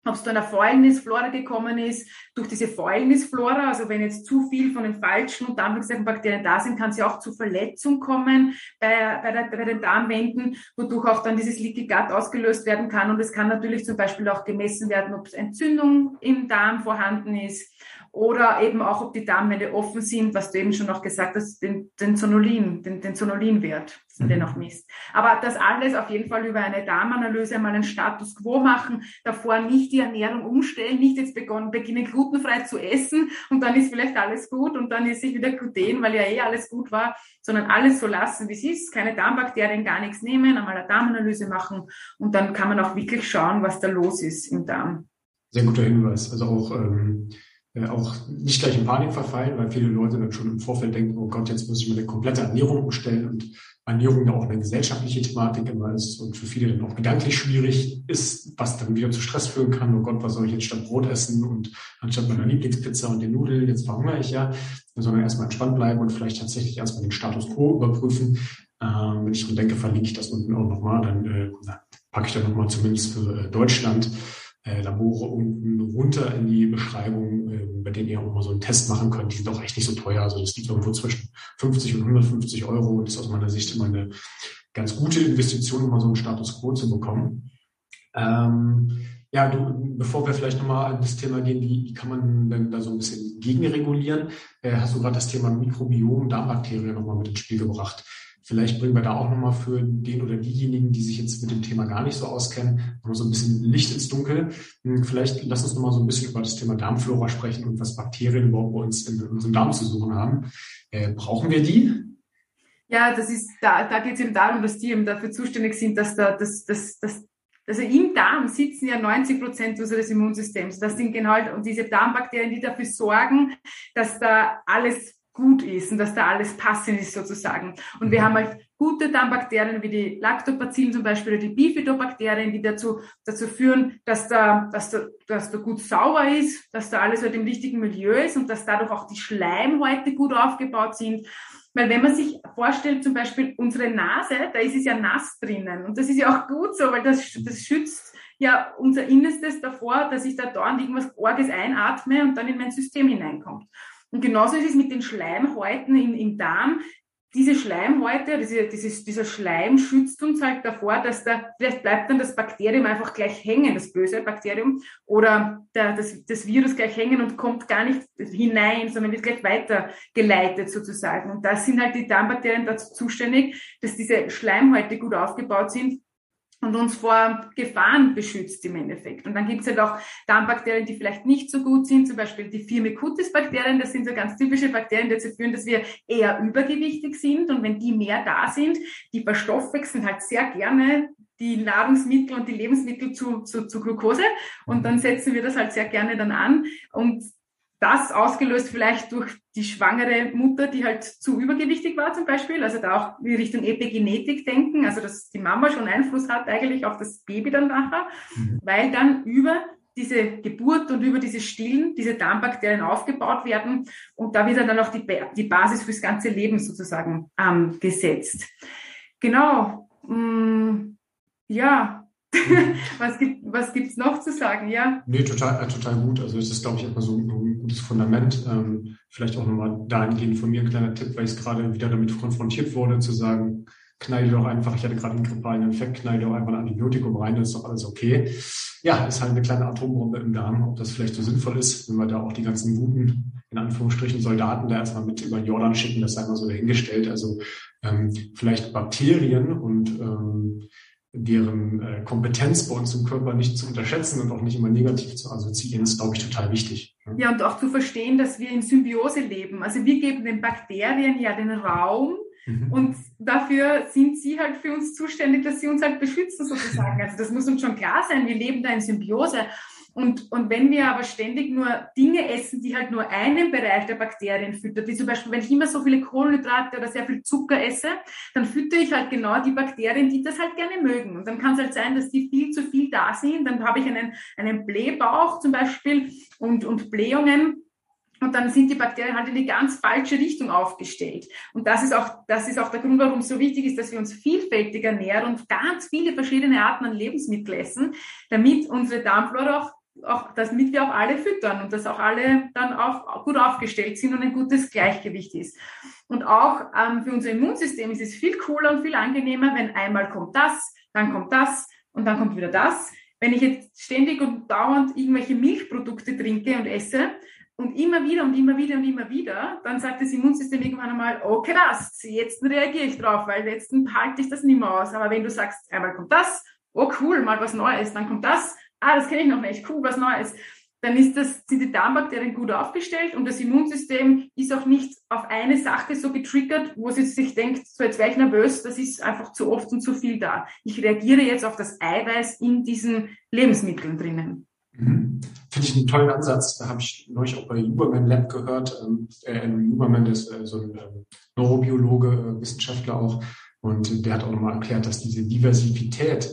ob es zu einer Fäulnisflora gekommen ist. Durch diese Fäulnisflora, also wenn jetzt zu viel von den falschen und Darmwechselbakterien da sind, kann es ja auch zu Verletzung kommen bei, bei, der, bei den Darmwänden, wodurch auch dann dieses Leaky Gut ausgelöst werden kann. Und es kann natürlich zum Beispiel auch gemessen werden, ob es Entzündung im Darm vorhanden ist oder eben auch, ob die Darmwände offen sind, was du eben schon noch gesagt hast, den, den Zonulin, den, den Zonulinwert, mhm. den auch misst. Aber das alles auf jeden Fall über eine Darmanalyse mal einen Status quo machen, davor nicht die Ernährung umstellen, nicht jetzt begonnen, beginnen glutenfrei zu essen und dann ist vielleicht alles gut und dann ist sich wieder Gluten, weil ja eh alles gut war, sondern alles so lassen, wie es ist, keine Darmbakterien, gar nichts nehmen, einmal eine Darmanalyse machen und dann kann man auch wirklich schauen, was da los ist im Darm. Sehr guter Hinweis. Also auch ähm äh, auch nicht gleich in Panik verfallen, weil viele Leute dann schon im Vorfeld denken, oh Gott, jetzt muss ich meine komplette Ernährung umstellen und Ernährung ja auch eine gesellschaftliche Thematik immer ist und für viele dann auch gedanklich schwierig ist, was dann wieder zu Stress führen kann. Oh Gott, was soll ich jetzt statt Brot essen und anstatt meiner Lieblingspizza und den Nudeln, jetzt verhungere ich ja. Sondern erstmal entspannt bleiben und vielleicht tatsächlich erstmal den Status quo überprüfen. Ähm, wenn ich dran denke, verlinke ich das unten auch nochmal, dann äh, packe ich da nochmal zumindest für äh, Deutschland äh, Labore unten runter in die Beschreibung, äh, bei denen ihr auch mal so einen Test machen könnt. Die sind auch echt nicht so teuer. Also das liegt irgendwo zwischen 50 und 150 Euro und ist aus meiner Sicht immer eine ganz gute Investition, um mal so einen Status quo zu bekommen. Ähm, ja, du, bevor wir vielleicht nochmal an das Thema gehen, wie, wie kann man denn da so ein bisschen gegenregulieren, äh, hast du gerade das Thema Mikrobiom, Darmbakterien nochmal mit ins Spiel gebracht. Vielleicht bringen wir da auch nochmal für den oder diejenigen, die sich jetzt mit dem Thema gar nicht so auskennen, noch so ein bisschen Licht ins Dunkel. Hm, vielleicht lass uns nochmal so ein bisschen über das Thema Darmflora sprechen und was Bakterien überhaupt bei uns in unserem Darm zu suchen haben. Äh, brauchen wir die? Ja, das ist, da, da geht es eben darum, dass die eben dafür zuständig sind, dass da, dass, dass, dass also im Darm sitzen ja 90 Prozent unseres Immunsystems. Das sind genau diese Darmbakterien, die dafür sorgen, dass da alles gut ist und dass da alles passend ist sozusagen. Und wir mhm. haben halt gute Darmbakterien wie die Lactobacillen zum Beispiel oder die Bifidobakterien, die dazu, dazu führen, dass da, dass da, dass da gut sauber ist, dass da alles halt im richtigen Milieu ist und dass dadurch auch die Schleimhäute gut aufgebaut sind. Weil wenn man sich vorstellt, zum Beispiel unsere Nase, da ist es ja nass drinnen. Und das ist ja auch gut so, weil das, das schützt ja unser Innerstes davor, dass ich da dauernd irgendwas Orges einatme und dann in mein System hineinkommt. Und genauso ist es mit den Schleimhäuten im, im Darm. Diese Schleimhäute, diese, dieses, dieser Schleim schützt uns halt davor, dass da, vielleicht bleibt dann das Bakterium einfach gleich hängen, das böse Bakterium, oder der, das, das Virus gleich hängen und kommt gar nicht hinein, sondern wird gleich weitergeleitet sozusagen. Und das sind halt die Darmbakterien dazu zuständig, dass diese Schleimhäute gut aufgebaut sind, und uns vor Gefahren beschützt im Endeffekt. Und dann gibt es halt auch Darmbakterien, die vielleicht nicht so gut sind, zum Beispiel die Firmicutes-Bakterien. Das sind so ganz typische Bakterien, die dazu führen, dass wir eher übergewichtig sind. Und wenn die mehr da sind, die verstoffwechseln halt sehr gerne die Nahrungsmittel und die Lebensmittel zu, zu, zu Glucose. Und dann setzen wir das halt sehr gerne dann an. Und das ausgelöst vielleicht durch die schwangere Mutter, die halt zu übergewichtig war zum Beispiel, also da auch in Richtung Epigenetik denken, also dass die Mama schon Einfluss hat eigentlich auf das Baby dann nachher, mhm. weil dann über diese Geburt und über diese Stillen, diese Darmbakterien aufgebaut werden und da wird dann auch die, die Basis fürs ganze Leben sozusagen ähm, gesetzt. Genau. Mm, ja, was gibt was gibt's noch zu sagen, ja? Nee, total, äh, total gut. Also das ist, glaube ich, erstmal so ein, gutes Fundament. Ähm, vielleicht auch nochmal dahingehend von mir ein kleiner Tipp, weil ich gerade wieder damit konfrontiert wurde, zu sagen, knall doch einfach, ich hatte gerade einen grippalen Infekt, knall doch einfach ein Antibiotikum rein, dann ist doch alles okay. Ja, ist halt eine kleine Atombombe im Darm, ob das vielleicht so sinnvoll ist, wenn wir da auch die ganzen guten, in Anführungsstrichen, Soldaten da erstmal mit über Jordan schicken, das sei mal so dahingestellt. Also ähm, vielleicht Bakterien und ähm, deren äh, Kompetenz bei uns im Körper nicht zu unterschätzen und auch nicht immer negativ zu assoziieren, ist, glaube ich, total wichtig. Ja, und auch zu verstehen, dass wir in Symbiose leben. Also wir geben den Bakterien ja den Raum mhm. und dafür sind sie halt für uns zuständig, dass sie uns halt beschützen sozusagen. Also das muss uns schon klar sein. Wir leben da in Symbiose. Und, und wenn wir aber ständig nur Dinge essen, die halt nur einen Bereich der Bakterien füttern, wie zum Beispiel, wenn ich immer so viele Kohlenhydrate oder sehr viel Zucker esse, dann fütter ich halt genau die Bakterien, die das halt gerne mögen. Und dann kann es halt sein, dass die viel zu viel da sind. Dann habe ich einen, einen Blähbauch zum Beispiel und, und Blähungen. Und dann sind die Bakterien halt in die ganz falsche Richtung aufgestellt. Und das ist auch, das ist auch der Grund, warum es so wichtig ist, dass wir uns vielfältig ernähren und ganz viele verschiedene Arten an Lebensmitteln essen, damit unsere Darmflora auch auch, damit wir auch alle füttern und dass auch alle dann auch gut aufgestellt sind und ein gutes Gleichgewicht ist. Und auch ähm, für unser Immunsystem ist es viel cooler und viel angenehmer, wenn einmal kommt das, dann kommt das und dann kommt wieder das. Wenn ich jetzt ständig und dauernd irgendwelche Milchprodukte trinke und esse und immer wieder und immer wieder und immer wieder, dann sagt das Immunsystem irgendwann einmal, okay, das, jetzt reagiere ich drauf, weil jetzt halte ich das nicht mehr aus. Aber wenn du sagst, einmal kommt das, oh cool, mal was Neues, dann kommt das, ah, das kenne ich noch nicht, cool, was Neues, dann ist das, sind die Darmbakterien gut aufgestellt und das Immunsystem ist auch nicht auf eine Sache so getriggert, wo es sich denkt, so jetzt wäre ich nervös, das ist einfach zu oft und zu viel da. Ich reagiere jetzt auf das Eiweiß in diesen Lebensmitteln drinnen. Mhm. Finde ich einen tollen Ansatz. Da habe ich neulich auch bei Huberman Lab gehört. Ähm, äh, Huberman ist äh, so ein äh, Neurobiologe, äh, Wissenschaftler auch. Und der hat auch nochmal erklärt, dass diese Diversität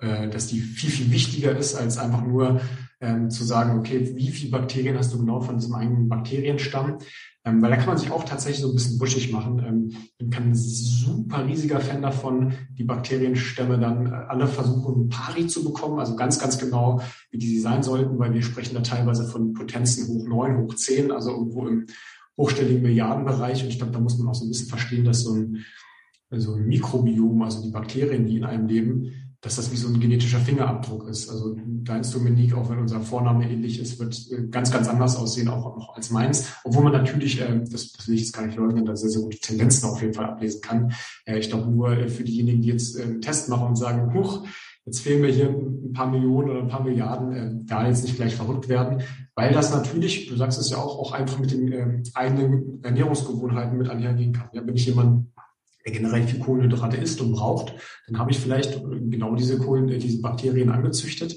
äh, dass die viel, viel wichtiger ist, als einfach nur ähm, zu sagen, okay, wie viele Bakterien hast du genau von diesem eigenen Bakterienstamm? Ähm, weil da kann man sich auch tatsächlich so ein bisschen buschig machen. Ähm, ich kann ein super riesiger Fan davon, die Bakterienstämme dann äh, alle versuchen, pari zu bekommen, also ganz, ganz genau, wie die sein sollten, weil wir sprechen da teilweise von Potenzen hoch neun, hoch zehn, also irgendwo im hochstelligen Milliardenbereich. Und ich glaube, da muss man auch so ein bisschen verstehen, dass so ein, so ein Mikrobiom, also die Bakterien, die in einem leben, dass das wie so ein genetischer Fingerabdruck ist. Also deins Dominik, auch wenn unser Vorname ähnlich ist, wird äh, ganz, ganz anders aussehen, auch noch als meins. Obwohl man natürlich, äh, das, das will ich jetzt gar nicht leugnen, da sehr, sehr gute Tendenzen auf jeden Fall ablesen kann. Äh, ich glaube nur äh, für diejenigen, die jetzt einen Test machen und sagen, huch, jetzt fehlen mir hier ein paar Millionen oder ein paar Milliarden, äh, da jetzt nicht gleich verrückt werden, weil das natürlich, du sagst es ja auch, auch einfach mit den äh, eigenen Ernährungsgewohnheiten mit einhergehen kann. Ja, wenn ich jemand der generell viel Kohlenhydrate isst und braucht, dann habe ich vielleicht genau diese Kohlen, äh, diese Bakterien angezüchtet.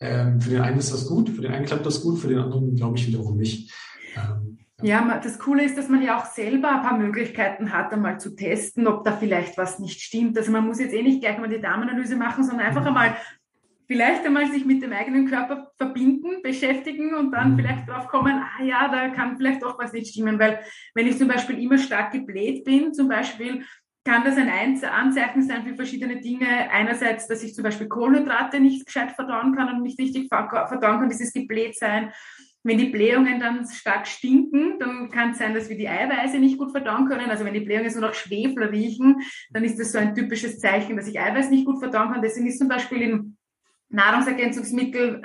Ähm, für den einen ist das gut, für den einen klappt das gut, für den anderen glaube ich wiederum nicht. Ähm, ja. ja, das Coole ist, dass man ja auch selber ein paar Möglichkeiten hat, einmal zu testen, ob da vielleicht was nicht stimmt. Also man muss jetzt eh nicht gleich mal die Darmanalyse machen, sondern einfach mhm. einmal vielleicht einmal sich mit dem eigenen Körper verbinden, beschäftigen und dann mhm. vielleicht drauf kommen, ah ja, da kann vielleicht auch was nicht stimmen, weil wenn ich zum Beispiel immer stark gebläht bin, zum Beispiel, kann das ein Anzeichen sein für verschiedene Dinge. Einerseits, dass ich zum Beispiel Kohlenhydrate nicht gescheit verdauen kann und nicht richtig verdauen kann, dieses gebläht sein. Wenn die Blähungen dann stark stinken, dann kann es sein, dass wir die Eiweiße nicht gut verdauen können. Also wenn die Blähungen so nach Schwefel riechen, dann ist das so ein typisches Zeichen, dass ich Eiweiß nicht gut verdauen kann. Deswegen ist zum Beispiel in Nahrungsergänzungsmittel,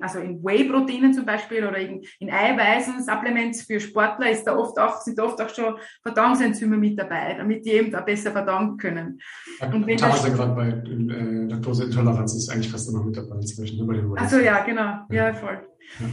also in Whey-Proteinen zum Beispiel oder in, in Eiweißen, Supplements für Sportler ist da oft auch, sind oft auch schon Verdauungsenzyme mit dabei, damit die eben da besser verdauen können. Ja, und wenn das, gerade bei äh, Laktoseintoleranz ist eigentlich fast immer mit dabei inzwischen, über den Whey. Also ja, genau, ja, voll.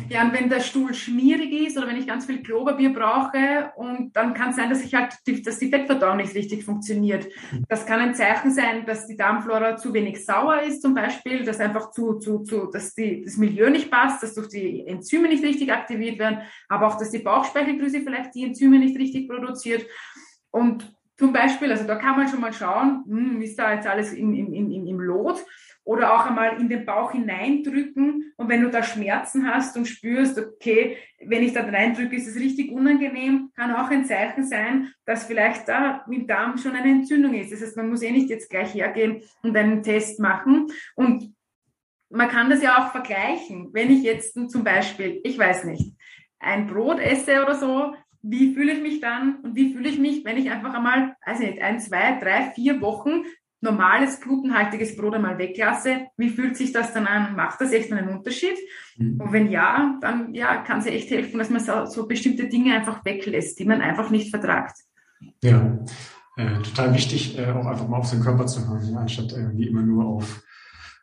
Ja, und wenn der Stuhl schmierig ist oder wenn ich ganz viel Klopapier brauche und dann kann es sein, dass ich halt, die, dass die Fettverdauung nicht richtig funktioniert. Mhm. Das kann ein Zeichen sein, dass die Darmflora zu wenig sauer ist zum Beispiel, dass einfach zu, zu, zu, dass die, das Milieu nicht passt, dass durch die Enzyme nicht richtig aktiviert werden, aber auch, dass die Bauchspeicheldrüse vielleicht die Enzyme nicht richtig produziert. Und zum Beispiel, also da kann man schon mal schauen, hm, ist da jetzt alles im, im, im, im Lot oder auch einmal in den Bauch hineindrücken. Und wenn du da Schmerzen hast und spürst, okay, wenn ich da reindrücke, ist es richtig unangenehm, kann auch ein Zeichen sein, dass vielleicht da im Darm schon eine Entzündung ist. Das heißt, man muss eh nicht jetzt gleich hergehen und einen Test machen. Und man kann das ja auch vergleichen. Wenn ich jetzt zum Beispiel, ich weiß nicht, ein Brot esse oder so, wie fühle ich mich dann und wie fühle ich mich, wenn ich einfach einmal, weiß nicht, ein, zwei, drei, vier Wochen normales glutenhaltiges Brot einmal weglasse, wie fühlt sich das dann an? Macht das echt einen Unterschied? Mhm. Und wenn ja, dann ja, kann es echt helfen, dass man so, so, bestimmte Dinge einfach weglässt, die man einfach nicht vertragt. Ja, äh, total wichtig, äh, auch einfach mal auf den Körper zu hören, anstatt irgendwie immer nur auf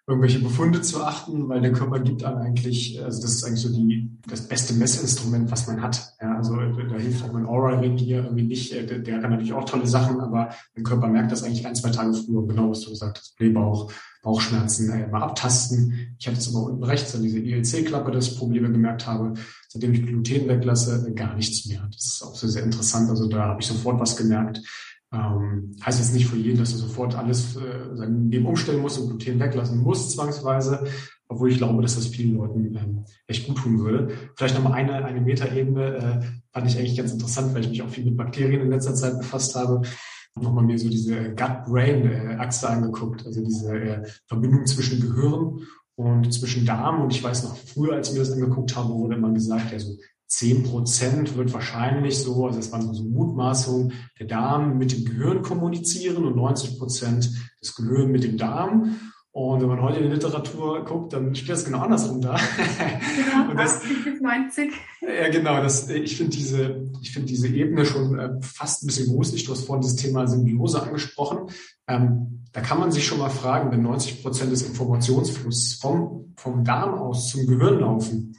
irgendwelche Befunde zu achten, weil der Körper gibt einem eigentlich, also das ist eigentlich so die, das beste Messinstrument, was man hat. Ja, also da hilft auch mein Aura-Ring hier irgendwie nicht, äh, der, der, kann natürlich auch tolle Sachen, aber mein Körper merkt das eigentlich ein, zwei Tage früher, genau was du gesagt hast, Blähbauch, Bauchschmerzen, äh, mal abtasten. Ich hatte es aber unten rechts an diese ILC-Klappe, das Probleme gemerkt habe, seitdem ich Gluten weglasse, äh, gar nichts mehr. Das ist auch so sehr interessant, also da habe ich sofort was gemerkt. Ähm, heißt jetzt nicht für jeden, dass er sofort alles äh, sein Leben umstellen muss und Gluten weglassen muss, zwangsweise, obwohl ich glaube, dass das vielen Leuten ähm, echt gut tun würde. Vielleicht nochmal eine, eine Metaebene äh, fand ich eigentlich ganz interessant, weil ich mich auch viel mit Bakterien in letzter Zeit befasst habe. Nochmal mir so diese Gut-Brain-Achse angeguckt, also diese äh, Verbindung zwischen Gehirn und zwischen Darm. Und ich weiß noch, früher, als ich mir das angeguckt habe, wurde immer gesagt, ja, so 10 Prozent wird wahrscheinlich so, also das waren so Mutmaßungen, der Darm mit dem Gehirn kommunizieren und 90 Prozent das Gehirn mit dem Darm. Und wenn man heute in die Literatur guckt, dann steht das genau andersrum da. Genau, und das, 80 bis 90. Ja, genau. Das, ich finde diese, ich finde diese Ebene schon äh, fast ein bisschen gruselig. Du hast vorhin das Thema Symbiose angesprochen. Ähm, da kann man sich schon mal fragen, wenn 90 Prozent des Informationsflusses vom, vom Darm aus zum Gehirn laufen,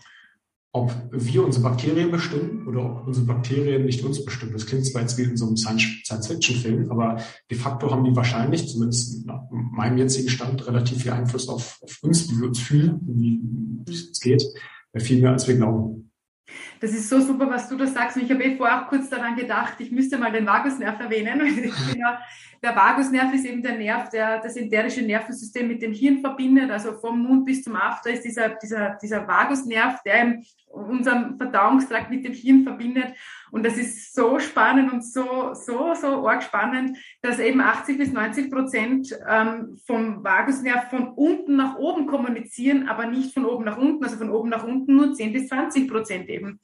ob wir unsere Bakterien bestimmen oder ob unsere Bakterien nicht uns bestimmen. Das klingt zwar jetzt wie in so einem Science-Fiction-Film, aber de facto haben die wahrscheinlich, zumindest nach meinem jetzigen Stand, relativ viel Einfluss auf, auf uns, wie wir uns fühlen, wie es geht, viel mehr als wir glauben. Das ist so super, was du da sagst. Und ich habe eh vorher auch kurz daran gedacht, ich müsste mal den Vagusnerv erwähnen. der Vagusnerv ist eben der Nerv, der das enterische Nervensystem mit dem Hirn verbindet. Also vom Mund bis zum After ist dieser, dieser, dieser Vagusnerv, der unseren Verdauungstrakt mit dem Hirn verbindet. Und das ist so spannend und so, so, so arg spannend, dass eben 80 bis 90 Prozent ähm, vom Vagusnerv von unten nach oben kommunizieren, aber nicht von oben nach unten, also von oben nach unten nur 10 bis 20 Prozent eben.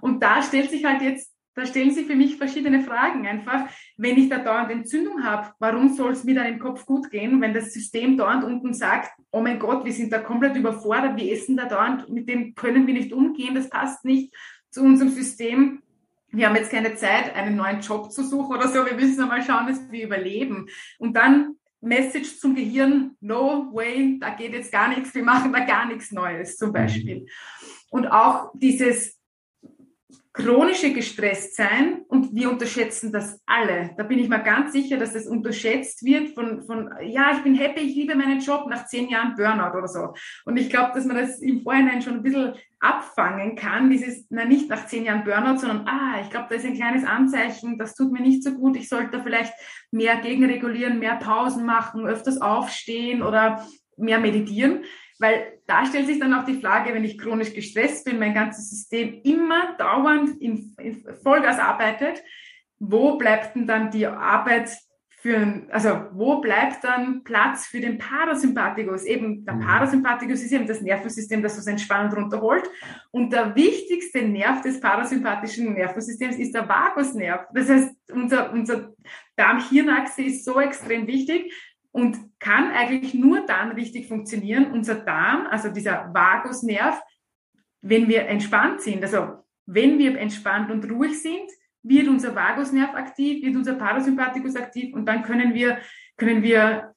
Und da stellt sich halt jetzt da stellen sich für mich verschiedene Fragen einfach. Wenn ich da dauernd Entzündung habe, warum soll es mir dann im Kopf gut gehen, wenn das System dauernd unten sagt, oh mein Gott, wir sind da komplett überfordert, wir essen da dauernd, mit dem können wir nicht umgehen, das passt nicht zu unserem System. Wir haben jetzt keine Zeit, einen neuen Job zu suchen oder so, wir müssen einmal schauen, dass wir überleben. Und dann Message zum Gehirn, no way, da geht jetzt gar nichts, wir machen da gar nichts Neues zum Beispiel. Und auch dieses chronische gestresst sein und wir unterschätzen das alle. Da bin ich mir ganz sicher, dass das unterschätzt wird von, von ja, ich bin happy, ich liebe meinen Job nach zehn Jahren Burnout oder so. Und ich glaube, dass man das im Vorhinein schon ein bisschen abfangen kann, dieses, na nicht nach zehn Jahren Burnout, sondern ah, ich glaube, da ist ein kleines Anzeichen, das tut mir nicht so gut, ich sollte vielleicht mehr gegenregulieren, mehr Pausen machen, öfters aufstehen oder mehr meditieren. Weil da stellt sich dann auch die Frage, wenn ich chronisch gestresst bin, mein ganzes System immer dauernd in, in Vollgas arbeitet, wo bleibt denn dann die Arbeit für, also wo bleibt dann Platz für den Parasympathikus? Eben der mhm. Parasympathikus ist eben das Nervensystem, das uns entspannend runterholt. Und der wichtigste Nerv des parasympathischen Nervensystems ist der Vagusnerv. Das heißt, unser, unser Darm-Hirnachse ist so extrem wichtig, und kann eigentlich nur dann richtig funktionieren, unser Darm, also dieser Vagusnerv, wenn wir entspannt sind. Also wenn wir entspannt und ruhig sind, wird unser Vagusnerv aktiv, wird unser Parasympathikus aktiv und dann können wir, können wir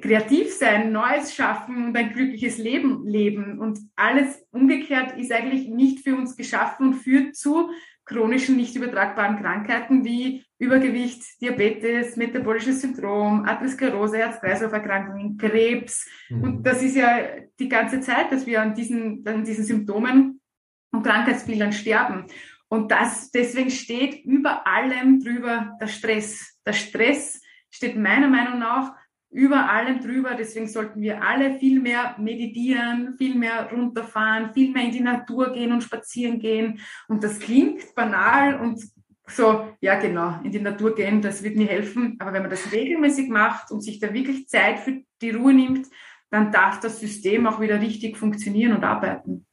kreativ sein, Neues schaffen und ein glückliches Leben leben. Und alles umgekehrt ist eigentlich nicht für uns geschaffen und führt zu chronischen, nicht übertragbaren Krankheiten wie Übergewicht, Diabetes, metabolisches Syndrom, Atherosklerose, Herz-Kreislauf-Erkrankungen, Krebs. Mhm. Und das ist ja die ganze Zeit, dass wir an diesen, an diesen Symptomen und Krankheitsbildern sterben. Und das, deswegen steht über allem drüber der Stress. Der Stress steht meiner Meinung nach über allem drüber. Deswegen sollten wir alle viel mehr meditieren, viel mehr runterfahren, viel mehr in die Natur gehen und spazieren gehen. Und das klingt banal und so, ja genau, in die Natur gehen, das wird mir helfen. Aber wenn man das regelmäßig macht und sich da wirklich Zeit für die Ruhe nimmt, dann darf das System auch wieder richtig funktionieren und arbeiten.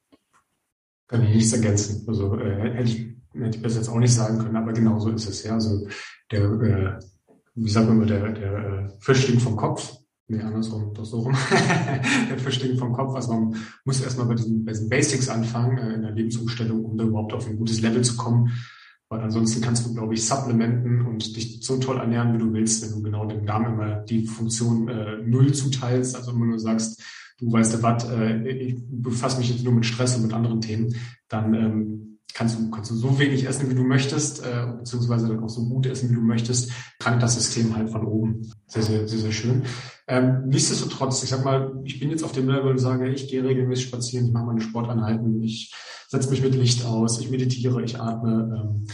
Kann ich nichts ergänzen. Also äh, hätte, ich, hätte ich das jetzt auch nicht sagen können, aber genau so ist es ja. Also der äh, wie sagt man immer, der, der äh, Fischling vom Kopf. Nee, andersrum, doch so rum. der Fischling vom Kopf. Also man muss erstmal bei diesen, bei diesen Basics anfangen, äh, in der Lebensumstellung, um da überhaupt auf ein gutes Level zu kommen. Weil ansonsten kannst du, glaube ich, supplementen und dich so toll ernähren, wie du willst, wenn du genau dem Darm immer die Funktion äh, null zuteilst, also immer nur sagst, du weißt du was, äh, ich befasse mich jetzt nur mit Stress und mit anderen Themen, dann ähm, kannst du, kannst du so wenig essen, wie du möchtest, äh, beziehungsweise dann auch so gut essen, wie du möchtest, krankt das System halt von oben. Sehr, sehr, sehr, sehr schön. Ähm, nichtsdestotrotz, ich sag mal, ich bin jetzt auf dem Level und sage, ich gehe regelmäßig spazieren, ich mache meine Sporteinheiten, ich setze mich mit Licht aus, ich meditiere, ich atme, ähm,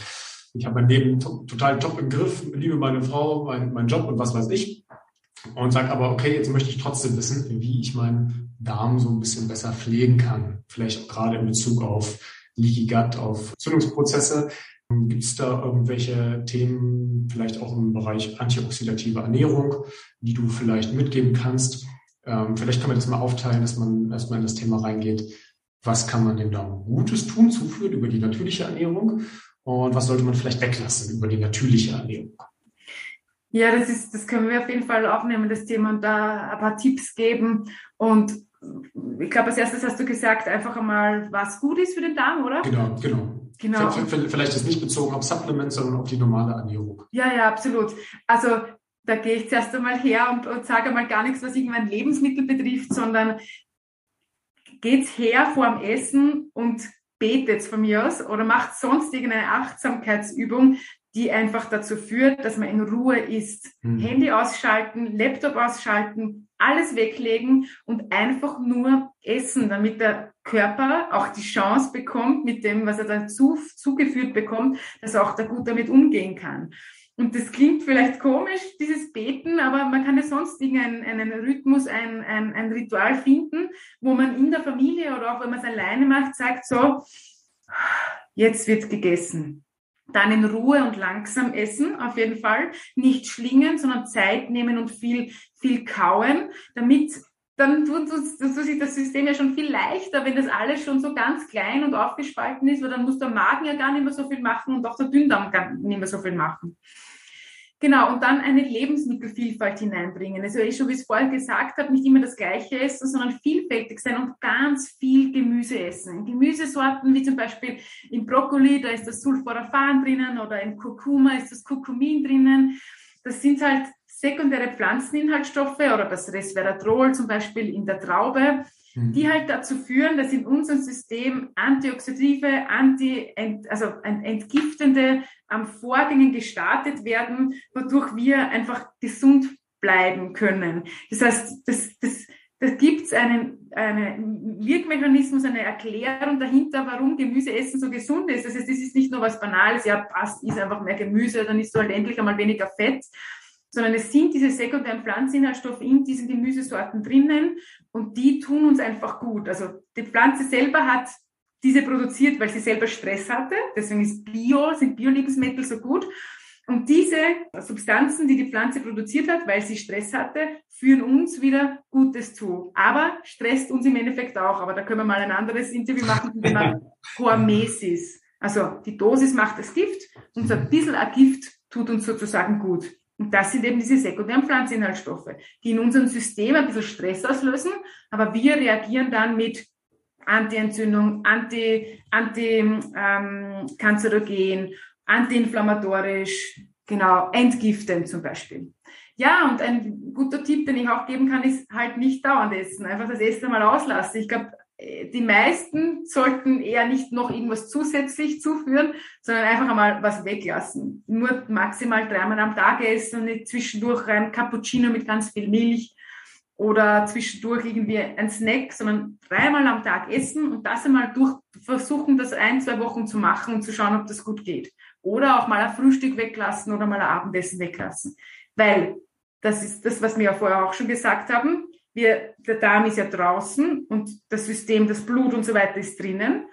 ich habe mein Leben to total top im Griff, liebe meine Frau, mein, mein Job und was weiß ich. Und sage aber, okay, jetzt möchte ich trotzdem wissen, wie ich meinen Darm so ein bisschen besser pflegen kann. Vielleicht auch gerade in Bezug auf Leaky Gut, auf Zündungsprozesse. Gibt es da irgendwelche Themen, vielleicht auch im Bereich antioxidative Ernährung, die du vielleicht mitgeben kannst? Ähm, vielleicht kann man das mal aufteilen, dass man erstmal in das Thema reingeht. Was kann man dem Darm Gutes tun, zuführen über die natürliche Ernährung? Und was sollte man vielleicht weglassen über die natürliche Ernährung? Ja, das ist, das können wir auf jeden Fall aufnehmen, das Thema und da ein paar Tipps geben. Und ich glaube, als erstes hast du gesagt, einfach einmal, was gut ist für den Darm, oder? Genau, genau. genau. Vielleicht ist nicht bezogen auf Supplements, sondern auf die normale Ernährung. Ja, ja, absolut. Also da gehe ich zuerst einmal her und, und sage mal gar nichts, was irgendein Lebensmittel betrifft, sondern geht's her vor dem Essen und betet von mir aus oder macht sonst irgendeine Achtsamkeitsübung, die einfach dazu führt, dass man in Ruhe ist. Hm. Handy ausschalten, Laptop ausschalten, alles weglegen und einfach nur essen, damit der Körper auch die Chance bekommt, mit dem, was er dazu zugeführt bekommt, dass er auch da gut damit umgehen kann. Und das klingt vielleicht komisch, dieses Beten, aber man kann ja sonst einen, einen Rhythmus, ein, ein, ein Ritual finden, wo man in der Familie oder auch wenn man es alleine macht, sagt so, jetzt wird gegessen dann in Ruhe und langsam essen, auf jeden Fall. Nicht schlingen, sondern Zeit nehmen und viel, viel kauen, damit dann tut, tut, tut sich das System ja schon viel leichter, wenn das alles schon so ganz klein und aufgespalten ist, weil dann muss der Magen ja gar nicht mehr so viel machen und auch der Dünndarm gar nicht mehr so viel machen. Genau, und dann eine Lebensmittelvielfalt hineinbringen. Also ich schon, wie ich es vorher gesagt habe, nicht immer das Gleiche essen, sondern vielfältig sein und ganz viel Gemüse essen. Gemüsesorten wie zum Beispiel im Brokkoli, da ist das Sulforaphan drinnen oder im Kurkuma ist das Kurkumin drinnen. Das sind halt sekundäre Pflanzeninhaltsstoffe oder das Resveratrol zum Beispiel in der Traube die mhm. halt dazu führen, dass in unserem System antioxidative, anti, also entgiftende ähm, Vorgänge gestartet werden, wodurch wir einfach gesund bleiben können. Das heißt, das, das, da gibt es einen, einen Wirkmechanismus, eine Erklärung dahinter, warum Gemüseessen so gesund ist. Das heißt, das ist nicht nur was Banales, ja, passt, ist einfach mehr Gemüse, dann isst du halt endlich einmal weniger Fett, sondern es sind diese sekundären Pflanzeninhaltsstoffe in diesen Gemüsesorten drinnen und die tun uns einfach gut. Also die Pflanze selber hat diese produziert, weil sie selber Stress hatte. Deswegen ist Bio, sind Bio-Lebensmittel so gut. Und diese Substanzen, die die Pflanze produziert hat, weil sie Stress hatte, führen uns wieder Gutes zu. Aber stresst uns im Endeffekt auch. Aber da können wir mal ein anderes Interview machen zum Thema Hormesis. Also die Dosis macht das Gift und so ein bisschen ein Gift tut uns sozusagen gut. Und das sind eben diese sekundären Pflanzeninhaltsstoffe, die in unserem System ein bisschen Stress auslösen, aber wir reagieren dann mit Anti-Entzündung, Anti, Anti-Kanzerogen, ähm, antiinflammatorisch, genau, entgiften zum Beispiel. Ja, und ein guter Tipp, den ich auch geben kann, ist halt nicht dauernd essen. Einfach das Essen mal auslassen. Ich glaube, die meisten sollten eher nicht noch irgendwas zusätzlich zuführen, sondern einfach einmal was weglassen. Nur maximal dreimal am Tag essen und nicht zwischendurch ein Cappuccino mit ganz viel Milch oder zwischendurch irgendwie ein Snack, sondern dreimal am Tag essen und das einmal durch versuchen, das ein, zwei Wochen zu machen und zu schauen, ob das gut geht. Oder auch mal ein Frühstück weglassen oder mal ein Abendessen weglassen. Weil das ist das, was wir ja vorher auch schon gesagt haben wir, der Darm ist ja draußen und das System, das Blut und so weiter ist drinnen.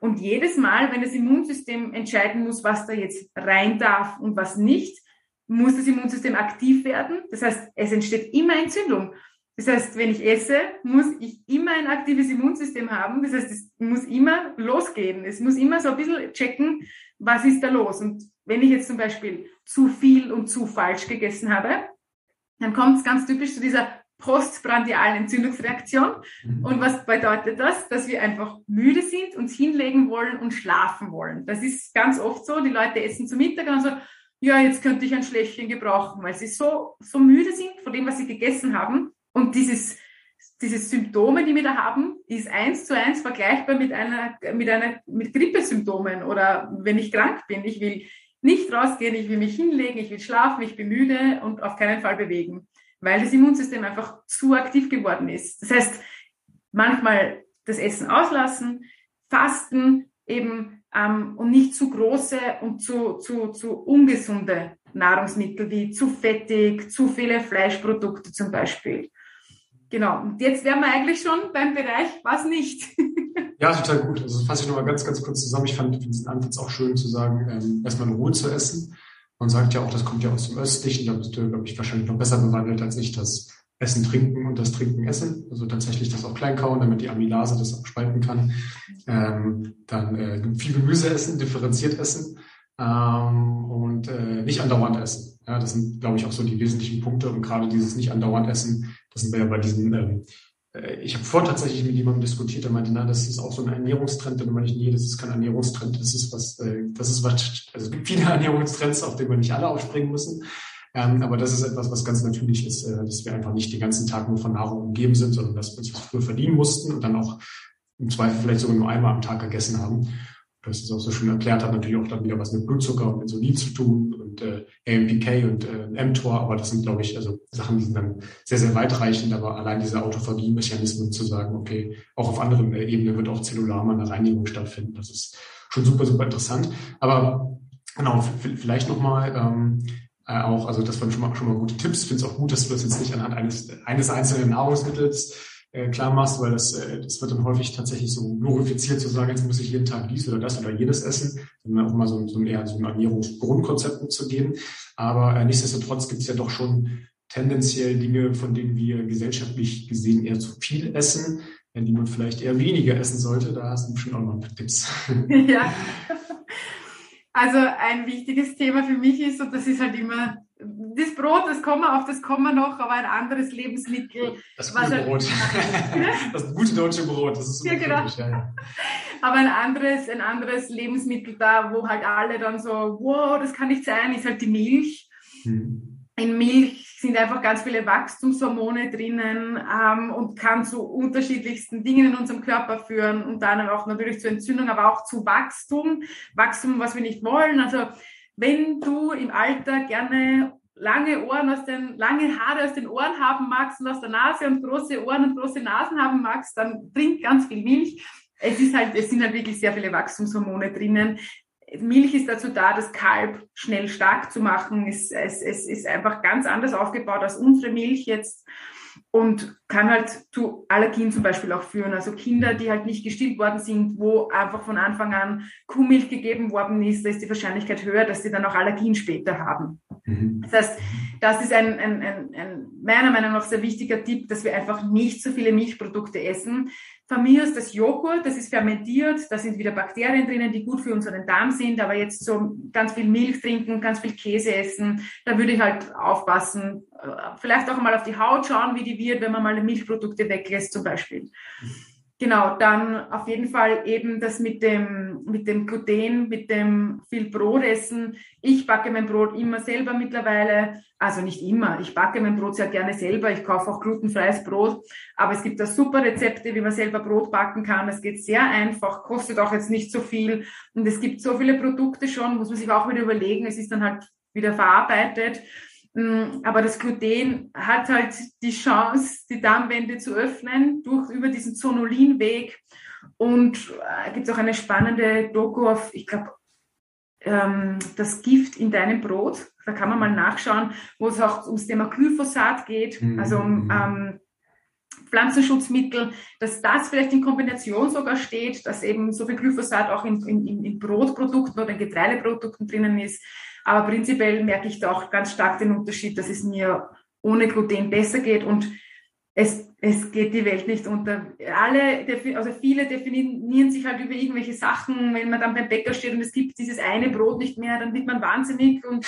Und jedes Mal, wenn das Immunsystem entscheiden muss, was da jetzt rein darf und was nicht, muss das Immunsystem aktiv werden. Das heißt, es entsteht immer Entzündung. Das heißt, wenn ich esse, muss ich immer ein aktives Immunsystem haben. Das heißt, es muss immer losgehen. Es muss immer so ein bisschen checken, was ist da los. Und wenn ich jetzt zum Beispiel zu viel und zu falsch gegessen habe, dann kommt es ganz typisch zu dieser postprandialen Entzündungsreaktion. Mhm. Und was bedeutet das? Dass wir einfach müde sind, uns hinlegen wollen und schlafen wollen. Das ist ganz oft so. Die Leute essen zu Mittag und so, ja, jetzt könnte ich ein Schläfchen gebrauchen, weil sie so, so müde sind von dem, was sie gegessen haben. Und dieses, diese Symptome, die wir da haben, ist eins zu eins vergleichbar mit einer, mit einer, mit Grippesymptomen oder wenn ich krank bin. Ich will nicht rausgehen, ich will mich hinlegen, ich will schlafen, ich bin müde und auf keinen Fall bewegen weil das Immunsystem einfach zu aktiv geworden ist. Das heißt, manchmal das Essen auslassen, fasten eben ähm, und nicht zu große und zu, zu, zu ungesunde Nahrungsmittel wie zu fettig, zu viele Fleischprodukte zum Beispiel. Genau. Und jetzt wären wir eigentlich schon beim Bereich, was nicht. Ja, total gut. Also das fasse ich nochmal ganz, ganz kurz zusammen. Ich fand diesen Ansatz auch schön zu sagen, ähm, erstmal in Ruhe zu essen man sagt ja auch, das kommt ja aus dem Östlichen, da bist du, glaube ich, wahrscheinlich noch besser bewandelt als ich, das Essen trinken und das Trinken essen. Also tatsächlich das auch kleinkauen, damit die Amylase das auch spalten kann. Ähm, dann äh, viel Gemüse essen, differenziert essen ähm, und äh, nicht andauernd essen. Ja, das sind, glaube ich, auch so die wesentlichen Punkte. Und gerade dieses nicht andauernd essen, das sind wir ja bei diesen ähm, äh, ich habe vor tatsächlich mit jemandem diskutiert, der meinte, na, das ist auch so ein Ernährungstrend. Und meine ich, nee, das ist kein Ernährungstrend. Das ist was, äh, das ist was, also es gibt viele Ernährungstrends, auf denen wir nicht alle aufspringen müssen. Ähm, aber das ist etwas, was ganz natürlich ist, äh, dass wir einfach nicht den ganzen Tag nur von Nahrung umgeben sind, sondern dass wir uns früher verdienen mussten und dann auch im Zweifel vielleicht sogar nur einmal am Tag gegessen haben das ist auch so schön erklärt, hat natürlich auch dann wieder was mit Blutzucker und Insulin zu tun und äh, AMPK und äh, mTOR, aber das sind, glaube ich, also Sachen, die sind dann sehr, sehr weitreichend, aber allein diese Autophagie-Mechanismen zu sagen, okay, auch auf anderen äh, Ebenen wird auch zellular mal eine Reinigung stattfinden, das ist schon super, super interessant. Aber genau, vielleicht nochmal ähm, äh, auch, also das waren schon mal, schon mal gute Tipps. Finde es auch gut, dass du das jetzt nicht anhand eines, eines einzelnen Nahrungsmittels äh, klar machst, weil das, äh, das wird dann häufig tatsächlich so glorifiziert zu sagen, jetzt muss ich jeden Tag dies oder das oder jenes essen, sondern auch mal so, so eher so ein Ernährungsgrundkonzept mitzugeben. Aber äh, nichtsdestotrotz gibt es ja doch schon tendenziell Dinge, von denen wir gesellschaftlich gesehen eher zu viel essen, äh, die man vielleicht eher weniger essen sollte. Da hast du bestimmt auch noch ein paar Tipps. Ja. Also ein wichtiges Thema für mich ist, und das ist halt immer das Brot, das kommen wir auf das kommen wir noch, aber ein anderes Lebensmittel. Das gute halt, Brot. das gute deutsche Brot, das ist so ja, genau. ja, ja. Aber ein anderes, ein anderes Lebensmittel da, wo halt alle dann so, wow, das kann nicht sein, ist halt die Milch. Hm. In Milch sind einfach ganz viele Wachstumshormone drinnen ähm, und kann zu unterschiedlichsten Dingen in unserem Körper führen, und dann auch natürlich zur Entzündung, aber auch zu Wachstum. Wachstum, was wir nicht wollen. Also wenn du im Alter gerne lange Ohren aus den, lange Haare aus den Ohren haben magst und aus der Nase und große Ohren und große Nasen haben magst, dann trink ganz viel Milch. Es ist halt, es sind halt wirklich sehr viele Wachstumshormone drinnen. Milch ist dazu da, das Kalb schnell stark zu machen. Es, es, es ist einfach ganz anders aufgebaut als unsere Milch jetzt und kann halt zu Allergien zum Beispiel auch führen. Also Kinder, die halt nicht gestillt worden sind, wo einfach von Anfang an Kuhmilch gegeben worden ist, da ist die Wahrscheinlichkeit höher, dass sie dann auch Allergien später haben. Mhm. Das heißt, das ist ein, ein, ein, ein meiner Meinung nach sehr wichtiger Tipp, dass wir einfach nicht so viele Milchprodukte essen, von mir ist das Joghurt, das ist fermentiert, da sind wieder Bakterien drinnen, die gut für unseren Darm sind, aber jetzt so ganz viel Milch trinken, ganz viel Käse essen, da würde ich halt aufpassen. Vielleicht auch mal auf die Haut schauen, wie die wird, wenn man mal Milchprodukte weglässt zum Beispiel. Genau, dann auf jeden Fall eben das mit dem, mit dem Gluten, mit dem viel Brot essen. Ich backe mein Brot immer selber mittlerweile. Also nicht immer. Ich backe mein Brot sehr gerne selber. Ich kaufe auch glutenfreies Brot. Aber es gibt da super Rezepte, wie man selber Brot backen kann. Es geht sehr einfach, kostet auch jetzt nicht so viel. Und es gibt so viele Produkte schon, muss man sich auch wieder überlegen. Es ist dann halt wieder verarbeitet. Mm, aber das Gluten hat halt die Chance, die Darmwände zu öffnen durch über diesen Zonulinweg. Und äh, gibt es auch eine spannende Doku auf, ich glaube, ähm, das Gift in deinem Brot. Da kann man mal nachschauen, wo es auch ums Thema Glyphosat geht, mhm. also um ähm, Pflanzenschutzmittel, dass das vielleicht in Kombination sogar steht, dass eben so viel Glyphosat auch in, in, in Brotprodukten oder in Getreideprodukten drinnen ist. Aber prinzipiell merke ich da auch ganz stark den Unterschied, dass es mir ohne Gluten besser geht und es, es geht die Welt nicht unter. Alle, also viele definieren sich halt über irgendwelche Sachen, wenn man dann beim Bäcker steht und es gibt dieses eine Brot nicht mehr, dann wird man wahnsinnig. Und,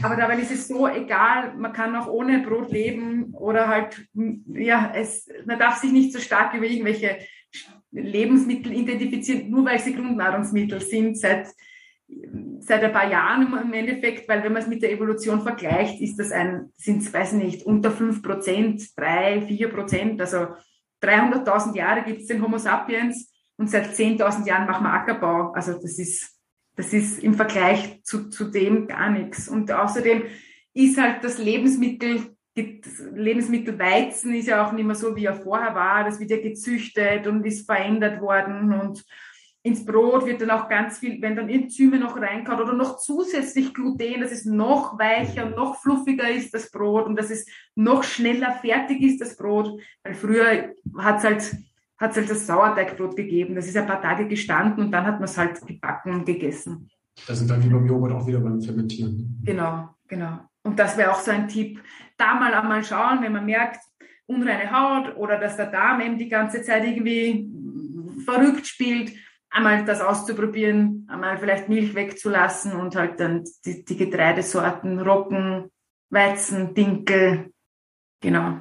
aber dabei ist es so egal, man kann auch ohne Brot leben oder halt, ja, es, man darf sich nicht so stark über irgendwelche Lebensmittel identifizieren, nur weil sie Grundnahrungsmittel sind. Seit seit ein paar Jahren im Endeffekt, weil wenn man es mit der Evolution vergleicht, ist das ein, sind es, weiß nicht, unter 5 Prozent, 3, 4 Prozent, also 300.000 Jahre gibt es den Homo sapiens und seit 10.000 Jahren machen wir Ackerbau. Also das ist, das ist im Vergleich zu, zu dem gar nichts. Und außerdem ist halt das Lebensmittel, das Lebensmittel Weizen ist ja auch nicht mehr so, wie er vorher war. Das wird ja gezüchtet und ist verändert worden und ins Brot wird dann auch ganz viel, wenn dann Enzyme noch reinkommen oder noch zusätzlich Gluten, dass es noch weicher noch fluffiger ist, das Brot, und dass es noch schneller fertig ist, das Brot. Weil früher hat es halt, hat's halt das Sauerteigbrot gegeben. Das ist ein paar Tage gestanden und dann hat man es halt gebacken und gegessen. Das sind dann wie beim Joghurt auch wieder beim Fermentieren. Genau, genau. Und das wäre auch so ein Tipp. Da mal einmal schauen, wenn man merkt, unreine Haut oder dass der Darm eben die ganze Zeit irgendwie verrückt spielt, einmal das auszuprobieren, einmal vielleicht Milch wegzulassen und halt dann die, die Getreidesorten, Roggen, Weizen, Dinkel, genau.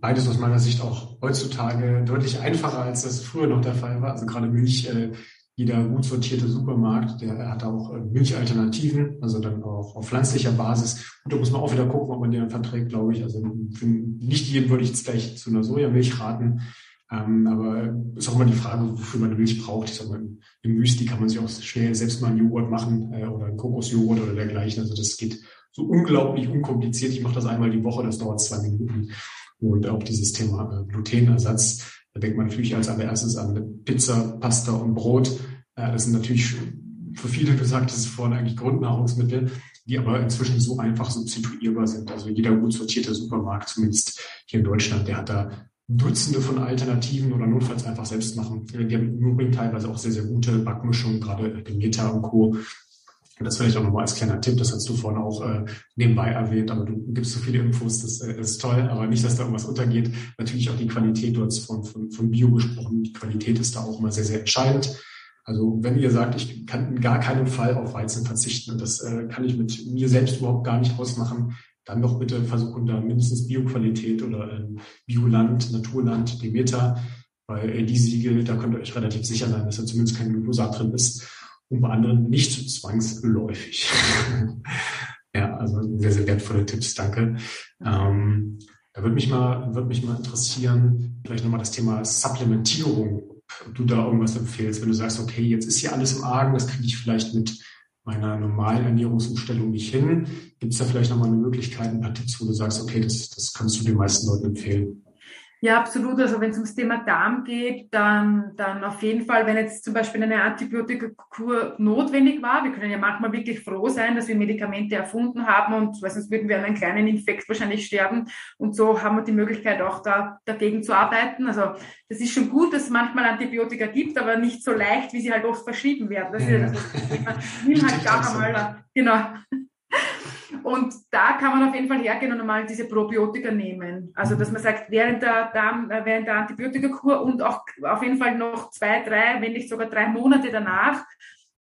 Beides aus meiner Sicht auch heutzutage deutlich einfacher, als das früher noch der Fall war. Also gerade Milch, äh, jeder gut sortierte Supermarkt, der hat auch äh, Milchalternativen, also dann auch auf pflanzlicher Basis. Und da muss man auch wieder gucken, ob man dann verträgt, glaube ich. Also für nicht jeden würde ich jetzt gleich zu einer Sojamilch raten. Ähm, aber ist auch immer die Frage, wofür man Milch braucht. Ich sag mal, im Müsli kann man sich auch schnell selbst mal einen Joghurt machen äh, oder einen Kokosjoghurt oder dergleichen. Also das geht so unglaublich unkompliziert. Ich mache das einmal die Woche, das dauert zwei Minuten. Und auch dieses Thema äh, Glutenersatz, da denkt man natürlich als allererstes an Pizza, Pasta und Brot. Äh, das sind natürlich für viele, du sagtest vorhin, eigentlich Grundnahrungsmittel, die aber inzwischen so einfach substituierbar sind. Also jeder gut sortierte Supermarkt, zumindest hier in Deutschland, der hat da Dutzende von Alternativen oder notfalls einfach selbst machen. Die haben im Übrigen teilweise auch sehr, sehr gute Backmischungen, gerade Meta und Co. Das vielleicht auch nochmal als kleiner Tipp, das hast du vorhin auch äh, nebenbei erwähnt, aber du gibst so viele Infos, das äh, ist toll, aber nicht, dass da irgendwas untergeht. Natürlich auch die Qualität, du hast von, von, von Bio gesprochen, die Qualität ist da auch immer sehr, sehr entscheidend. Also wenn ihr sagt, ich kann in gar keinen Fall auf Weizen verzichten, und das äh, kann ich mit mir selbst überhaupt gar nicht ausmachen, dann doch bitte versuchen, da mindestens Bioqualität oder ähm, Bioland, Naturland, Demeter, weil äh, die Siegel, da könnt ihr euch relativ sicher sein, dass da zumindest kein Glyphosat drin ist und bei anderen nicht zwangsläufig. ja, also sehr, sehr wertvolle Tipps, danke. Ähm, da würde mich mal, würde mich mal interessieren, vielleicht nochmal das Thema Supplementierung, ob du da irgendwas empfehlst, wenn du sagst, okay, jetzt ist hier alles im Argen, das kriege ich vielleicht mit meiner normalen Ernährungsumstellung nicht hin. Gibt es da vielleicht nochmal eine Möglichkeit, ein paar Tipps, wo du sagst, okay, das, das kannst du den meisten Leuten empfehlen? Ja, absolut. Also wenn es ums Thema Darm geht, dann, dann auf jeden Fall, wenn jetzt zum Beispiel eine Antibiotikakur notwendig war, wir können ja manchmal wirklich froh sein, dass wir Medikamente erfunden haben und weil sonst würden wir an einem kleinen Infekt wahrscheinlich sterben. Und so haben wir die Möglichkeit auch da dagegen zu arbeiten. Also das ist schon gut, dass es manchmal Antibiotika gibt, aber nicht so leicht, wie sie halt oft verschrieben werden. Das ist ja das Nimm halt gar einmal, genau. Und da kann man auf jeden Fall hergehen und einmal diese Probiotika nehmen. Also, dass man sagt, während der, Darm, äh, während der Antibiotikakur und auch auf jeden Fall noch zwei, drei, wenn nicht sogar drei Monate danach,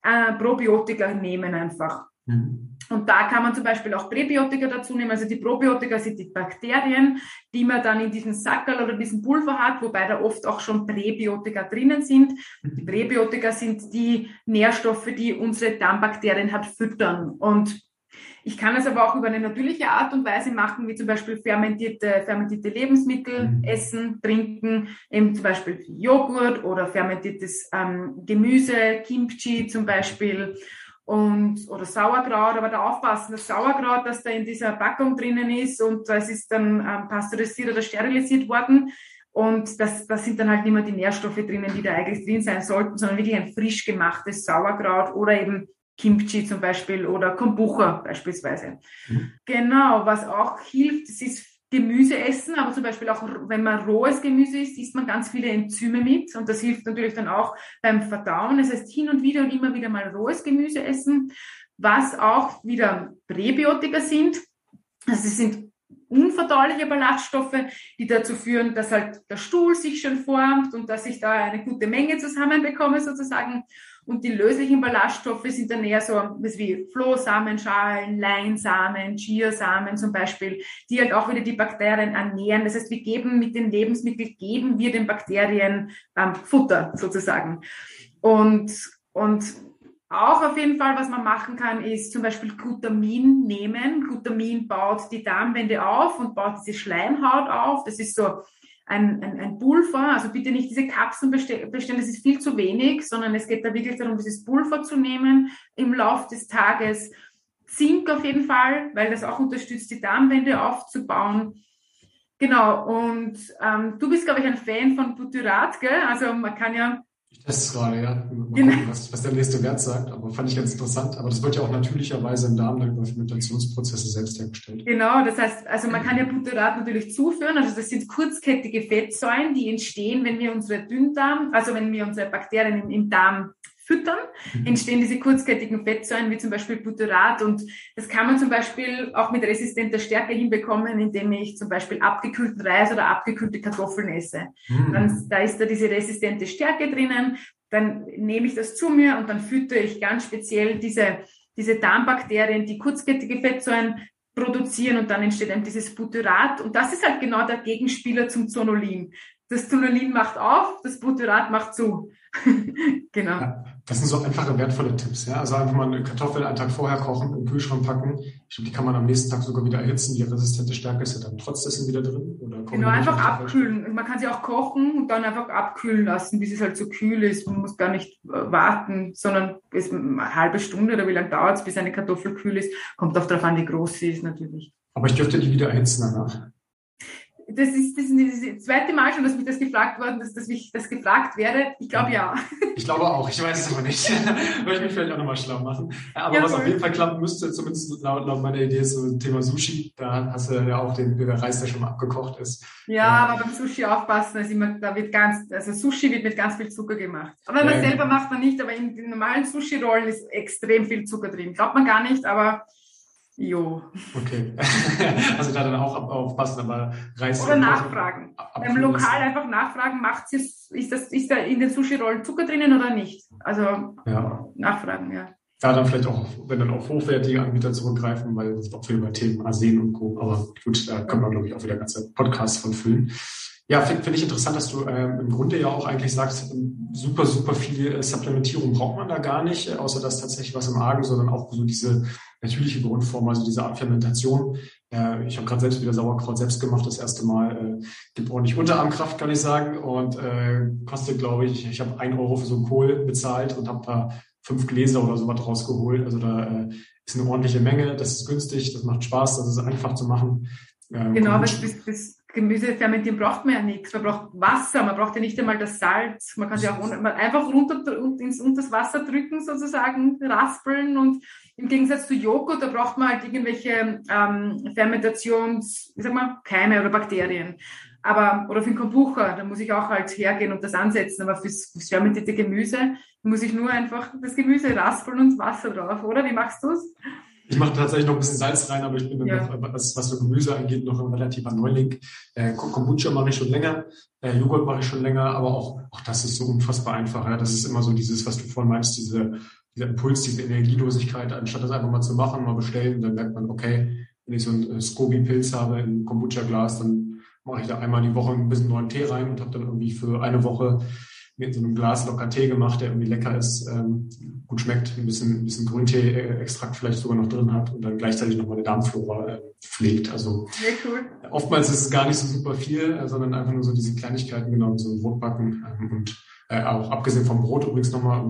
äh, Probiotika nehmen einfach. Mhm. Und da kann man zum Beispiel auch Präbiotika dazu nehmen. Also die Probiotika sind die Bakterien, die man dann in diesem Sackerl oder diesem Pulver hat, wobei da oft auch schon Präbiotika drinnen sind. Die Präbiotika sind die Nährstoffe, die unsere Darmbakterien halt füttern. Und ich kann es aber auch über eine natürliche Art und Weise machen, wie zum Beispiel fermentierte, fermentierte Lebensmittel mhm. essen, trinken, eben zum Beispiel Joghurt oder fermentiertes ähm, Gemüse, Kimchi zum Beispiel und oder Sauerkraut, aber da aufpassen, das Sauerkraut, das da in dieser Packung drinnen ist und das ist dann ähm, pasteurisiert oder sterilisiert worden. Und das, das sind dann halt nicht mehr die Nährstoffe drinnen, die da eigentlich drin sein sollten, sondern wirklich ein frisch gemachtes Sauerkraut oder eben Kimchi zum Beispiel oder Kombucha beispielsweise. Mhm. Genau, was auch hilft, das ist Gemüse essen, aber zum Beispiel auch, wenn man rohes Gemüse isst, isst man ganz viele Enzyme mit und das hilft natürlich dann auch beim Verdauen. Das heißt, hin und wieder und immer wieder mal rohes Gemüse essen, was auch wieder Präbiotika sind. Also es sind unverdauliche Ballaststoffe, die dazu führen, dass halt der Stuhl sich schön formt und dass ich da eine gute Menge zusammenbekomme sozusagen. Und die löslichen Ballaststoffe sind dann eher so was wie Flohsamenschalen, Leinsamen, Chiasamen zum Beispiel, die halt auch wieder die Bakterien ernähren. Das heißt, wir geben mit den Lebensmitteln, geben wir den Bakterien ähm, Futter sozusagen. Und, und auch auf jeden Fall, was man machen kann, ist zum Beispiel Glutamin nehmen. Glutamin baut die Darmwände auf und baut diese Schleimhaut auf. Das ist so ein, ein, ein Pulver, also bitte nicht diese Kapseln bestellen, das ist viel zu wenig, sondern es geht da wirklich darum, dieses Pulver zu nehmen im Lauf des Tages. Zink auf jeden Fall, weil das auch unterstützt, die Darmwände aufzubauen. Genau, und ähm, du bist, glaube ich, ein Fan von Butyrat, gell? Also man kann ja ich teste es gerade, ja. Mal genau. gucken, was, was, der nächste Wert sagt. Aber fand ich ganz interessant. Aber das wird ja auch natürlicherweise im Darm dann über Fermentationsprozesse selbst hergestellt. Genau, das heißt, also man kann ja Butyrat natürlich zuführen. Also das sind kurzkettige Fettsäuren, die entstehen, wenn wir unsere Dünndarm, also wenn wir unsere Bakterien im, im Darm füttern, mhm. entstehen diese kurzkettigen Fettsäuren wie zum Beispiel Butyrat und das kann man zum Beispiel auch mit resistenter Stärke hinbekommen, indem ich zum Beispiel abgekühlten Reis oder abgekühlte Kartoffeln esse. Mhm. Dann, da ist da diese resistente Stärke drinnen, dann nehme ich das zu mir und dann füttere ich ganz speziell diese, diese Darmbakterien, die kurzkettige Fettsäuren produzieren und dann entsteht eben dieses Butyrat und das ist halt genau der Gegenspieler zum Zonulin. Das Zonulin macht auf, das Butyrat macht zu. genau. Ja, das sind so einfache, wertvolle Tipps. Ja? Also einfach mal eine Kartoffel einen Tag vorher kochen, im Kühlschrank packen. Ich glaube, die kann man am nächsten Tag sogar wieder erhitzen. Die resistente Stärke ist ja dann trotzdem wieder drin. Oder genau, einfach abkühlen. Man kann sie auch kochen und dann einfach abkühlen lassen, bis es halt so kühl ist. Man muss gar nicht äh, warten, sondern es eine halbe Stunde oder wie lange dauert es, bis eine Kartoffel kühl ist. Kommt auch darauf an, wie groß sie ist natürlich. Aber ich dürfte die wieder erhitzen danach das ist, das ist das zweite Mal schon, dass mich das gefragt worden ist, dass mich das gefragt werde. Ich glaube ja. Ich glaube auch, ich weiß es aber nicht. Würde ich mich vielleicht auch nochmal schlau machen. Aber ja, was auf jeden Fall klappen müsste, zumindest laut, laut meiner Idee, ist so ein Thema Sushi. Da hast du ja auch den, der Reis, der schon mal abgekocht ist. Ja, äh, aber beim Sushi aufpassen, also immer, da wird ganz, also Sushi wird mit ganz viel Zucker gemacht. Aber man ja, selber macht man nicht, aber in den normalen Sushi-Rollen ist extrem viel Zucker drin. Glaubt man gar nicht, aber Jo. Okay. also da dann auch aufpassen, aber Reis. Oder nachfragen. Beim Lokal einfach nachfragen, macht es, ist, das, ist da in den Sushi-Rollen Zucker drinnen oder nicht? Also ja. nachfragen, ja. Da dann vielleicht auch, wenn dann auf hochwertige Anbieter zurückgreifen, weil das auch viel über Themen Arsen und Co. Aber gut, da können wir, glaube ich, auch wieder ganze Podcasts von füllen. Ja, finde find ich interessant, dass du ähm, im Grunde ja auch eigentlich sagst, super, super viel äh, Supplementierung braucht man da gar nicht, äh, außer dass tatsächlich was im Argen, sondern auch so diese natürliche Grundform, also diese Fermentation. Äh, ich habe gerade selbst wieder Sauerkraut selbst gemacht, das erste Mal. Äh, gibt ordentlich Unterarmkraft, kann ich sagen. Und äh, kostet, glaube ich, ich habe ein Euro für so einen Kohl bezahlt und habe da fünf Gläser oder so was rausgeholt. Also da äh, ist eine ordentliche Menge, das ist günstig, das macht Spaß, das ist einfach zu machen. Ähm, genau, aber das, das, Gemüse fermentieren braucht man ja nichts. Man braucht Wasser, man braucht ja nicht einmal das Salz. Man kann sich auch einfach runter ins, unter das Wasser drücken, sozusagen, raspeln. Und im Gegensatz zu Joghurt, da braucht man halt irgendwelche ähm, Fermentations, wie sag mal, Keime oder Bakterien. Aber, oder für den Kombucha, da muss ich auch halt hergehen und das ansetzen. Aber fürs, fürs fermentierte Gemüse muss ich nur einfach das Gemüse raspeln und Wasser drauf, oder? Wie machst du's? Ich mache tatsächlich noch ein bisschen Salz rein, aber ich bin ja. noch, was, was so Gemüse angeht, noch ein relativer Neuling. Äh, Kombucha mache ich schon länger, äh, Joghurt mache ich schon länger, aber auch, auch das ist so unfassbar einfach. Ja? Das ist immer so dieses, was du vorhin meinst, diese dieser Impuls, diese Energielosigkeit, anstatt das einfach mal zu machen, mal bestellen, dann merkt man, okay, wenn ich so einen äh, Scoby-Pilz habe in Kombucha-Glas, dann mache ich da einmal die Woche ein bisschen neuen Tee rein und habe dann irgendwie für eine Woche mir in so einem Glas locker Tee gemacht, der irgendwie lecker ist, ähm, gut schmeckt, ein bisschen, ein bisschen Grüntee-Extrakt vielleicht sogar noch drin hat und dann gleichzeitig noch meine Darmflora äh, pflegt. Also Sehr cool. oftmals ist es gar nicht so super viel, äh, sondern einfach nur so diese Kleinigkeiten, genau, so ein Brotbacken ähm, und äh, auch abgesehen vom Brot übrigens nochmal,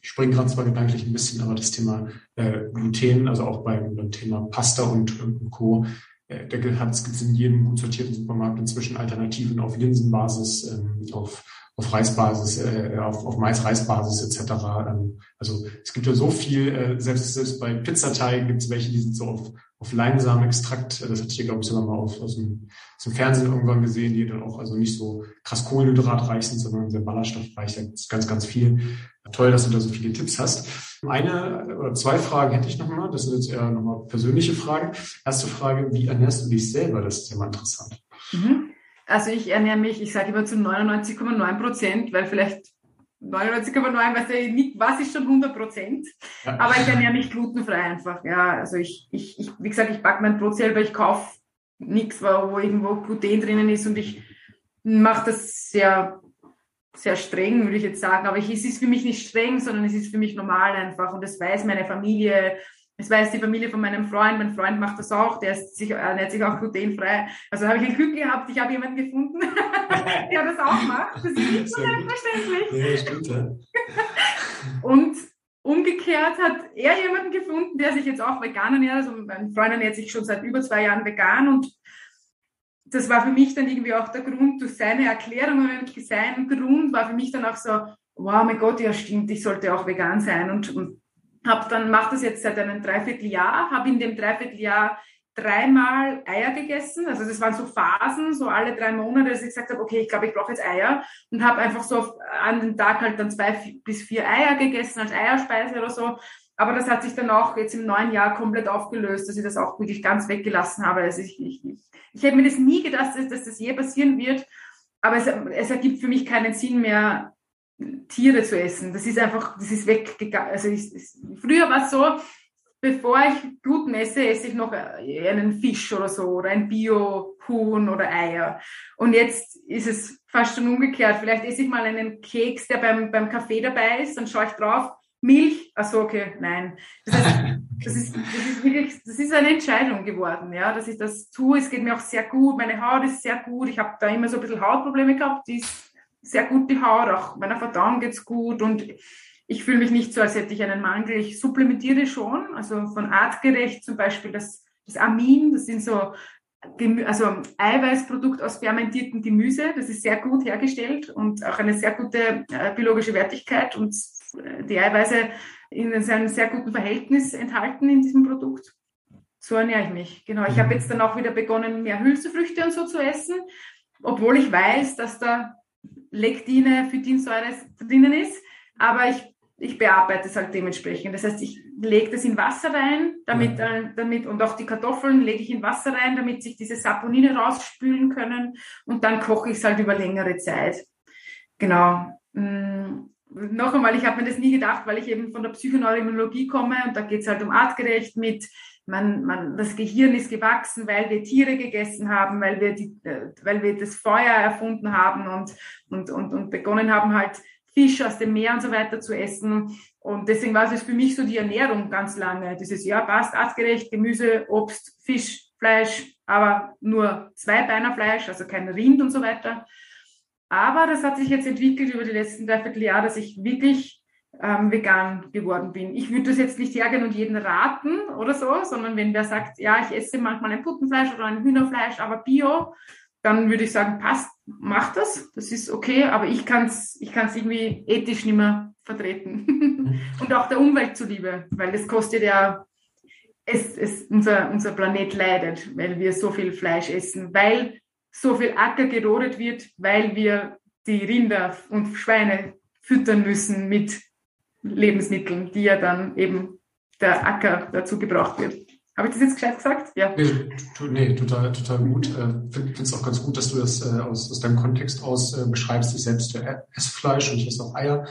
ich springe gerade zwar gedanklich ein bisschen, aber das Thema äh, Gluten, also auch beim, beim Thema Pasta und, und Co., äh, da hat es in jedem gut sortierten Supermarkt inzwischen Alternativen auf Linsenbasis, ähm, auf auf Reisbasis, äh, auf, auf Mais-Reisbasis etc. Ähm, also es gibt ja so viel, äh, selbst, selbst bei Pizzateigen gibt es welche, die sind so auf, auf Leinsamenextrakt, das hatte ich glaube ich, sogar mal auf, aus, dem, aus dem Fernsehen irgendwann gesehen, die dann auch also nicht so krass kohlenhydratreich sind, sondern sehr ballaststoffreich, da gibt ganz, ganz viel. Toll, dass du da so viele Tipps hast. Eine oder zwei Fragen hätte ich nochmal, das sind jetzt eher nochmal persönliche Fragen. Erste Frage, wie ernährst du dich selber? Das ist ja mal interessant. Mhm. Also ich ernähre mich, ich sage immer zu 99,9 Prozent, weil vielleicht 99,9, weiß ich nicht, was ist schon 100 Prozent. Ja. Aber ich ernähre mich glutenfrei einfach. Ja, also ich, ich, ich wie gesagt, ich backe mein Brot selber, ich kaufe nichts, wo irgendwo Gluten drinnen ist und ich mache das sehr, sehr streng, würde ich jetzt sagen. Aber ich, es ist für mich nicht streng, sondern es ist für mich normal einfach und das weiß meine Familie das weiß die Familie von meinem Freund. Mein Freund macht das auch. Der sich, ernährt sich auch glutenfrei. Also habe ich ein Glück gehabt. Ich habe jemanden gefunden, der das auch macht. Das ist nicht so selbstverständlich. Ja, stimmt, ja. Und umgekehrt hat er jemanden gefunden, der sich jetzt auch vegan ernährt. Also mein Freund ernährt sich schon seit über zwei Jahren vegan und das war für mich dann irgendwie auch der Grund, durch seine Erklärungen, sein Grund war für mich dann auch so, wow, mein Gott, ja stimmt, ich sollte auch vegan sein und, und hab dann mache das jetzt seit einem Dreivierteljahr, habe in dem Dreivierteljahr dreimal Eier gegessen. Also das waren so Phasen, so alle drei Monate, dass ich gesagt habe, okay, ich glaube, ich brauche jetzt Eier und habe einfach so an den Tag halt dann zwei bis vier Eier gegessen als Eierspeise oder so. Aber das hat sich dann auch jetzt im neuen Jahr komplett aufgelöst, dass ich das auch wirklich ganz weggelassen habe. Also ich, ich, ich, ich hätte mir das nie gedacht, dass, dass das je passieren wird. Aber es, es ergibt für mich keinen Sinn mehr, Tiere zu essen. Das ist einfach, das ist weggegangen. Also ich, früher war es so, bevor ich Gluten esse, esse ich noch einen Fisch oder so oder ein Bio-Huhn oder Eier. Und jetzt ist es fast schon umgekehrt. Vielleicht esse ich mal einen Keks, der beim, beim Kaffee dabei ist, dann schaue ich drauf, Milch, achso, okay, nein. Das, heißt, das, ist, das ist wirklich, das ist eine Entscheidung geworden, ja, dass ich das tue. Es geht mir auch sehr gut, meine Haut ist sehr gut. Ich habe da immer so ein bisschen Hautprobleme gehabt, die ist sehr gut die Haut, auch meiner Verdauung geht's gut und ich fühle mich nicht so, als hätte ich einen Mangel. Ich supplementiere schon, also von artgerecht zum Beispiel das, das Amin, das sind so also Eiweißprodukt aus fermentiertem Gemüse, das ist sehr gut hergestellt und auch eine sehr gute äh, biologische Wertigkeit und äh, die Eiweiße in einem sehr guten Verhältnis enthalten in diesem Produkt. So ernähre ich mich. Genau. Ich habe mhm. jetzt dann auch wieder begonnen, mehr Hülsefrüchte und so zu essen, obwohl ich weiß, dass da Lektine, Phytinsäure drinnen ist, aber ich, ich bearbeite es halt dementsprechend. Das heißt, ich lege das in Wasser rein, damit, äh, damit, und auch die Kartoffeln lege ich in Wasser rein, damit sich diese Saponine rausspülen können und dann koche ich es halt über längere Zeit. Genau. Hm, noch einmal, ich habe mir das nie gedacht, weil ich eben von der Psychoneuroimmunologie komme und da geht es halt um artgerecht mit man, man, das Gehirn ist gewachsen, weil wir Tiere gegessen haben, weil wir, die, äh, weil wir das Feuer erfunden haben und, und, und, und begonnen haben, halt Fisch aus dem Meer und so weiter zu essen. Und deswegen war es für mich so die Ernährung ganz lange. Dieses Jahr passt artgerecht, Gemüse, Obst, Fisch, Fleisch, aber nur Zweibeinerfleisch, also kein Rind und so weiter. Aber das hat sich jetzt entwickelt über die letzten dreiviertel Jahre, dass ich wirklich ähm, vegan geworden bin. Ich würde das jetzt nicht hergehen und jeden raten oder so, sondern wenn wer sagt, ja, ich esse manchmal ein Puttenfleisch oder ein Hühnerfleisch, aber bio, dann würde ich sagen, passt, mach das, das ist okay, aber ich kann es ich kann's irgendwie ethisch nicht mehr vertreten. und auch der Umwelt zuliebe, weil das kostet ja, es, es, unser, unser Planet leidet, weil wir so viel Fleisch essen, weil so viel Acker gerodet wird, weil wir die Rinder und Schweine füttern müssen mit Lebensmitteln, die ja dann eben der Acker dazu gebraucht wird. Habe ich das jetzt gescheit gesagt? Ja. Nee, nee total, total gut. Ich äh, finde es auch ganz gut, dass du das äh, aus, aus deinem Kontext aus äh, beschreibst. Ich selbst esse Fleisch und ich esse auch Eier.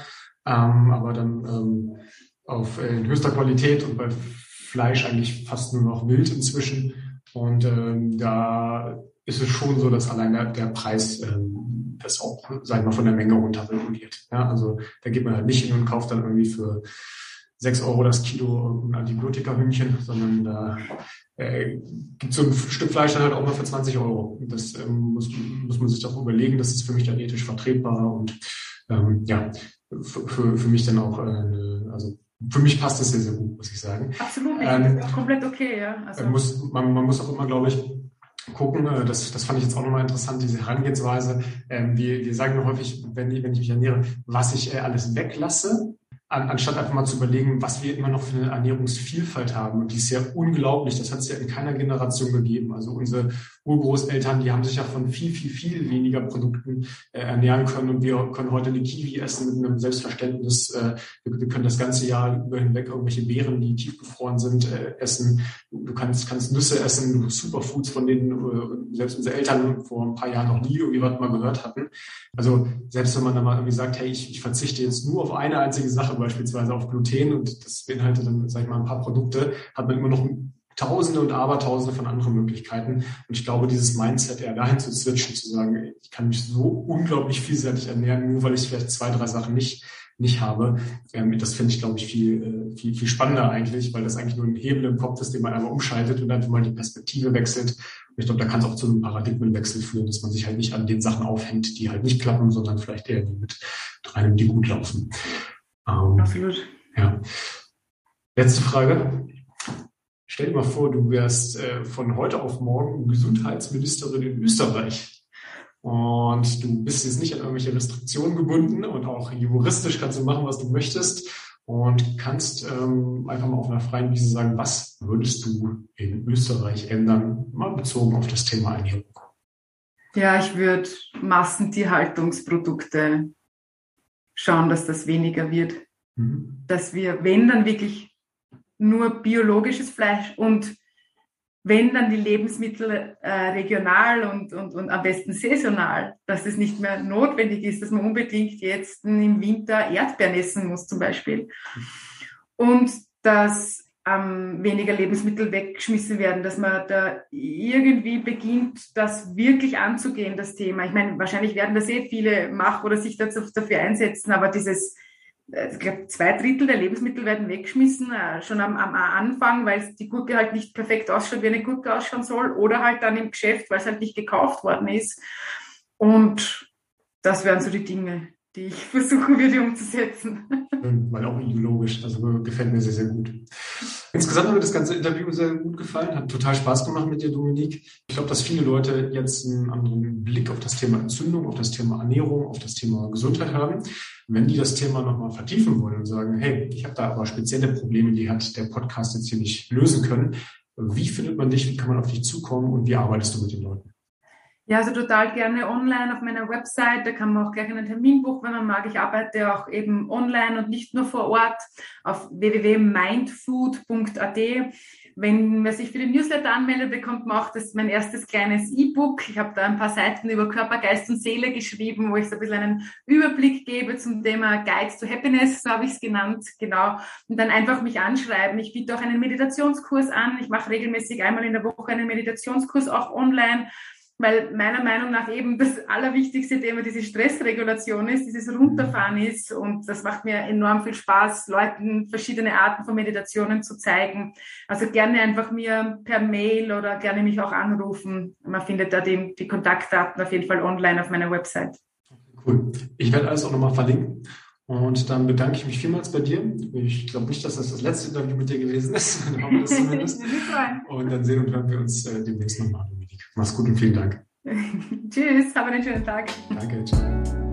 Ähm, aber dann ähm, auf in höchster Qualität und bei Fleisch eigentlich fast nur noch wild inzwischen. Und ähm, da ist es schon so, dass allein der, der Preis ähm, das auch, sag ich mal, von der Menge runter reguliert. Ja, also da geht man halt nicht hin und kauft dann irgendwie für sechs Euro das Kilo ein Antibiotika-Hühnchen, sondern da äh, gibt so ein Stück Fleisch dann halt auch mal für 20 Euro. Das ähm, muss, muss man sich doch überlegen, das ist für mich dann ethisch vertretbar und ähm, ja, für, für, für mich dann auch, äh, also für mich passt das sehr, sehr gut, muss ich sagen. Absolut, ähm, komplett okay, ja. Also. Muss, man, man muss auch immer, glaube ich, gucken. Äh, das, das fand ich jetzt auch nochmal interessant, diese Herangehensweise. Ähm, wir, wir sagen häufig, wenn ich, wenn ich mich ernähre, was ich äh, alles weglasse an, anstatt einfach mal zu überlegen, was wir immer noch für eine Ernährungsvielfalt haben. Und die ist ja unglaublich. Das hat es ja in keiner Generation gegeben. Also unsere Urgroßeltern, die haben sich ja von viel, viel, viel weniger Produkten äh, ernähren können. Und wir können heute eine Kiwi essen mit einem Selbstverständnis. Äh, wir, wir, können das ganze Jahr über hinweg irgendwelche Beeren, die tiefgefroren sind, äh, essen. Du kannst, kannst Nüsse essen, Superfoods, von denen äh, selbst unsere Eltern vor ein paar Jahren noch nie irgendwie was mal gehört hatten. Also selbst wenn man dann mal irgendwie sagt, hey, ich, ich verzichte jetzt nur auf eine einzige Sache, beispielsweise auf Gluten und das beinhaltet dann, sag ich mal, ein paar Produkte, hat man immer noch Tausende und Abertausende von anderen Möglichkeiten. Und ich glaube, dieses Mindset eher dahin zu switchen, zu sagen, ich kann mich so unglaublich vielseitig ernähren, nur weil ich vielleicht zwei, drei Sachen nicht nicht habe. Ähm, das finde ich, glaube ich, viel, äh, viel, viel spannender eigentlich, weil das eigentlich nur ein Hebel im Kopf ist, den man einmal umschaltet und einfach mal die Perspektive wechselt. Und ich glaube, da kann es auch zu einem Paradigmenwechsel führen, dass man sich halt nicht an den Sachen aufhängt, die halt nicht klappen, sondern vielleicht eher mit einem, die gut laufen. Ähm, Absolut. Ja. Letzte Frage. Stell dir mal vor, du wärst äh, von heute auf morgen Gesundheitsministerin in Österreich. Und du bist jetzt nicht an irgendwelche Restriktionen gebunden und auch juristisch kannst du machen, was du möchtest und kannst ähm, einfach mal auf einer freien Wiese sagen, was würdest du in Österreich ändern, mal bezogen auf das Thema Ernährung? Ja, ich würde Massentierhaltungsprodukte schauen, dass das weniger wird. Mhm. Dass wir, wenn dann wirklich nur biologisches Fleisch und wenn dann die Lebensmittel äh, regional und, und, und am besten saisonal, dass es nicht mehr notwendig ist, dass man unbedingt jetzt im Winter Erdbeeren essen muss zum Beispiel. Und dass ähm, weniger Lebensmittel weggeschmissen werden, dass man da irgendwie beginnt, das wirklich anzugehen, das Thema. Ich meine, wahrscheinlich werden das eh viele machen oder sich dazu, dafür einsetzen, aber dieses, äh, ich glaube, zwei Drittel der Lebensmittel werden weggeschmissen, äh, schon am, am Anfang, weil die Gurke halt nicht perfekt ausschaut, wie eine Gurke ausschauen soll, oder halt dann im Geschäft, weil es halt nicht gekauft worden ist. Und das wären so die Dinge, die ich versuchen würde umzusetzen. Weil auch ideologisch, also gefällt mir sehr, sehr gut. Insgesamt hat mir das ganze Interview sehr gut gefallen, hat total Spaß gemacht mit dir, Dominik. Ich glaube, dass viele Leute jetzt einen anderen Blick auf das Thema Entzündung, auf das Thema Ernährung, auf das Thema Gesundheit haben. Wenn die das Thema nochmal vertiefen wollen und sagen, hey, ich habe da aber spezielle Probleme, die hat der Podcast jetzt hier nicht lösen können, wie findet man dich, wie kann man auf dich zukommen und wie arbeitest du mit den Leuten? Ja, also total gerne online auf meiner Website. Da kann man auch gleich einen Termin buchen, wenn man mag. Ich arbeite auch eben online und nicht nur vor Ort auf www.mindfood.at. Wenn man sich für den Newsletter anmeldet, bekommt man auch das mein erstes kleines E-Book. Ich habe da ein paar Seiten über Körper, Geist und Seele geschrieben, wo ich so ein bisschen einen Überblick gebe zum Thema Guides to Happiness, so habe ich es genannt, genau. Und dann einfach mich anschreiben. Ich biete auch einen Meditationskurs an. Ich mache regelmäßig einmal in der Woche einen Meditationskurs auch online weil meiner Meinung nach eben das allerwichtigste Thema diese Stressregulation ist, dieses Runterfahren ist und das macht mir enorm viel Spaß, Leuten verschiedene Arten von Meditationen zu zeigen. Also gerne einfach mir per Mail oder gerne mich auch anrufen. Man findet da die, die Kontaktdaten auf jeden Fall online auf meiner Website. Cool. Ich werde alles auch nochmal verlinken. Und dann bedanke ich mich vielmals bei dir. Ich glaube nicht, dass das das letzte Interview mit dir gewesen ist. und dann sehen und hören wir uns äh, demnächst nochmal. Mach's gut und vielen Dank. Tschüss, hab einen schönen Tag. Danke, ciao.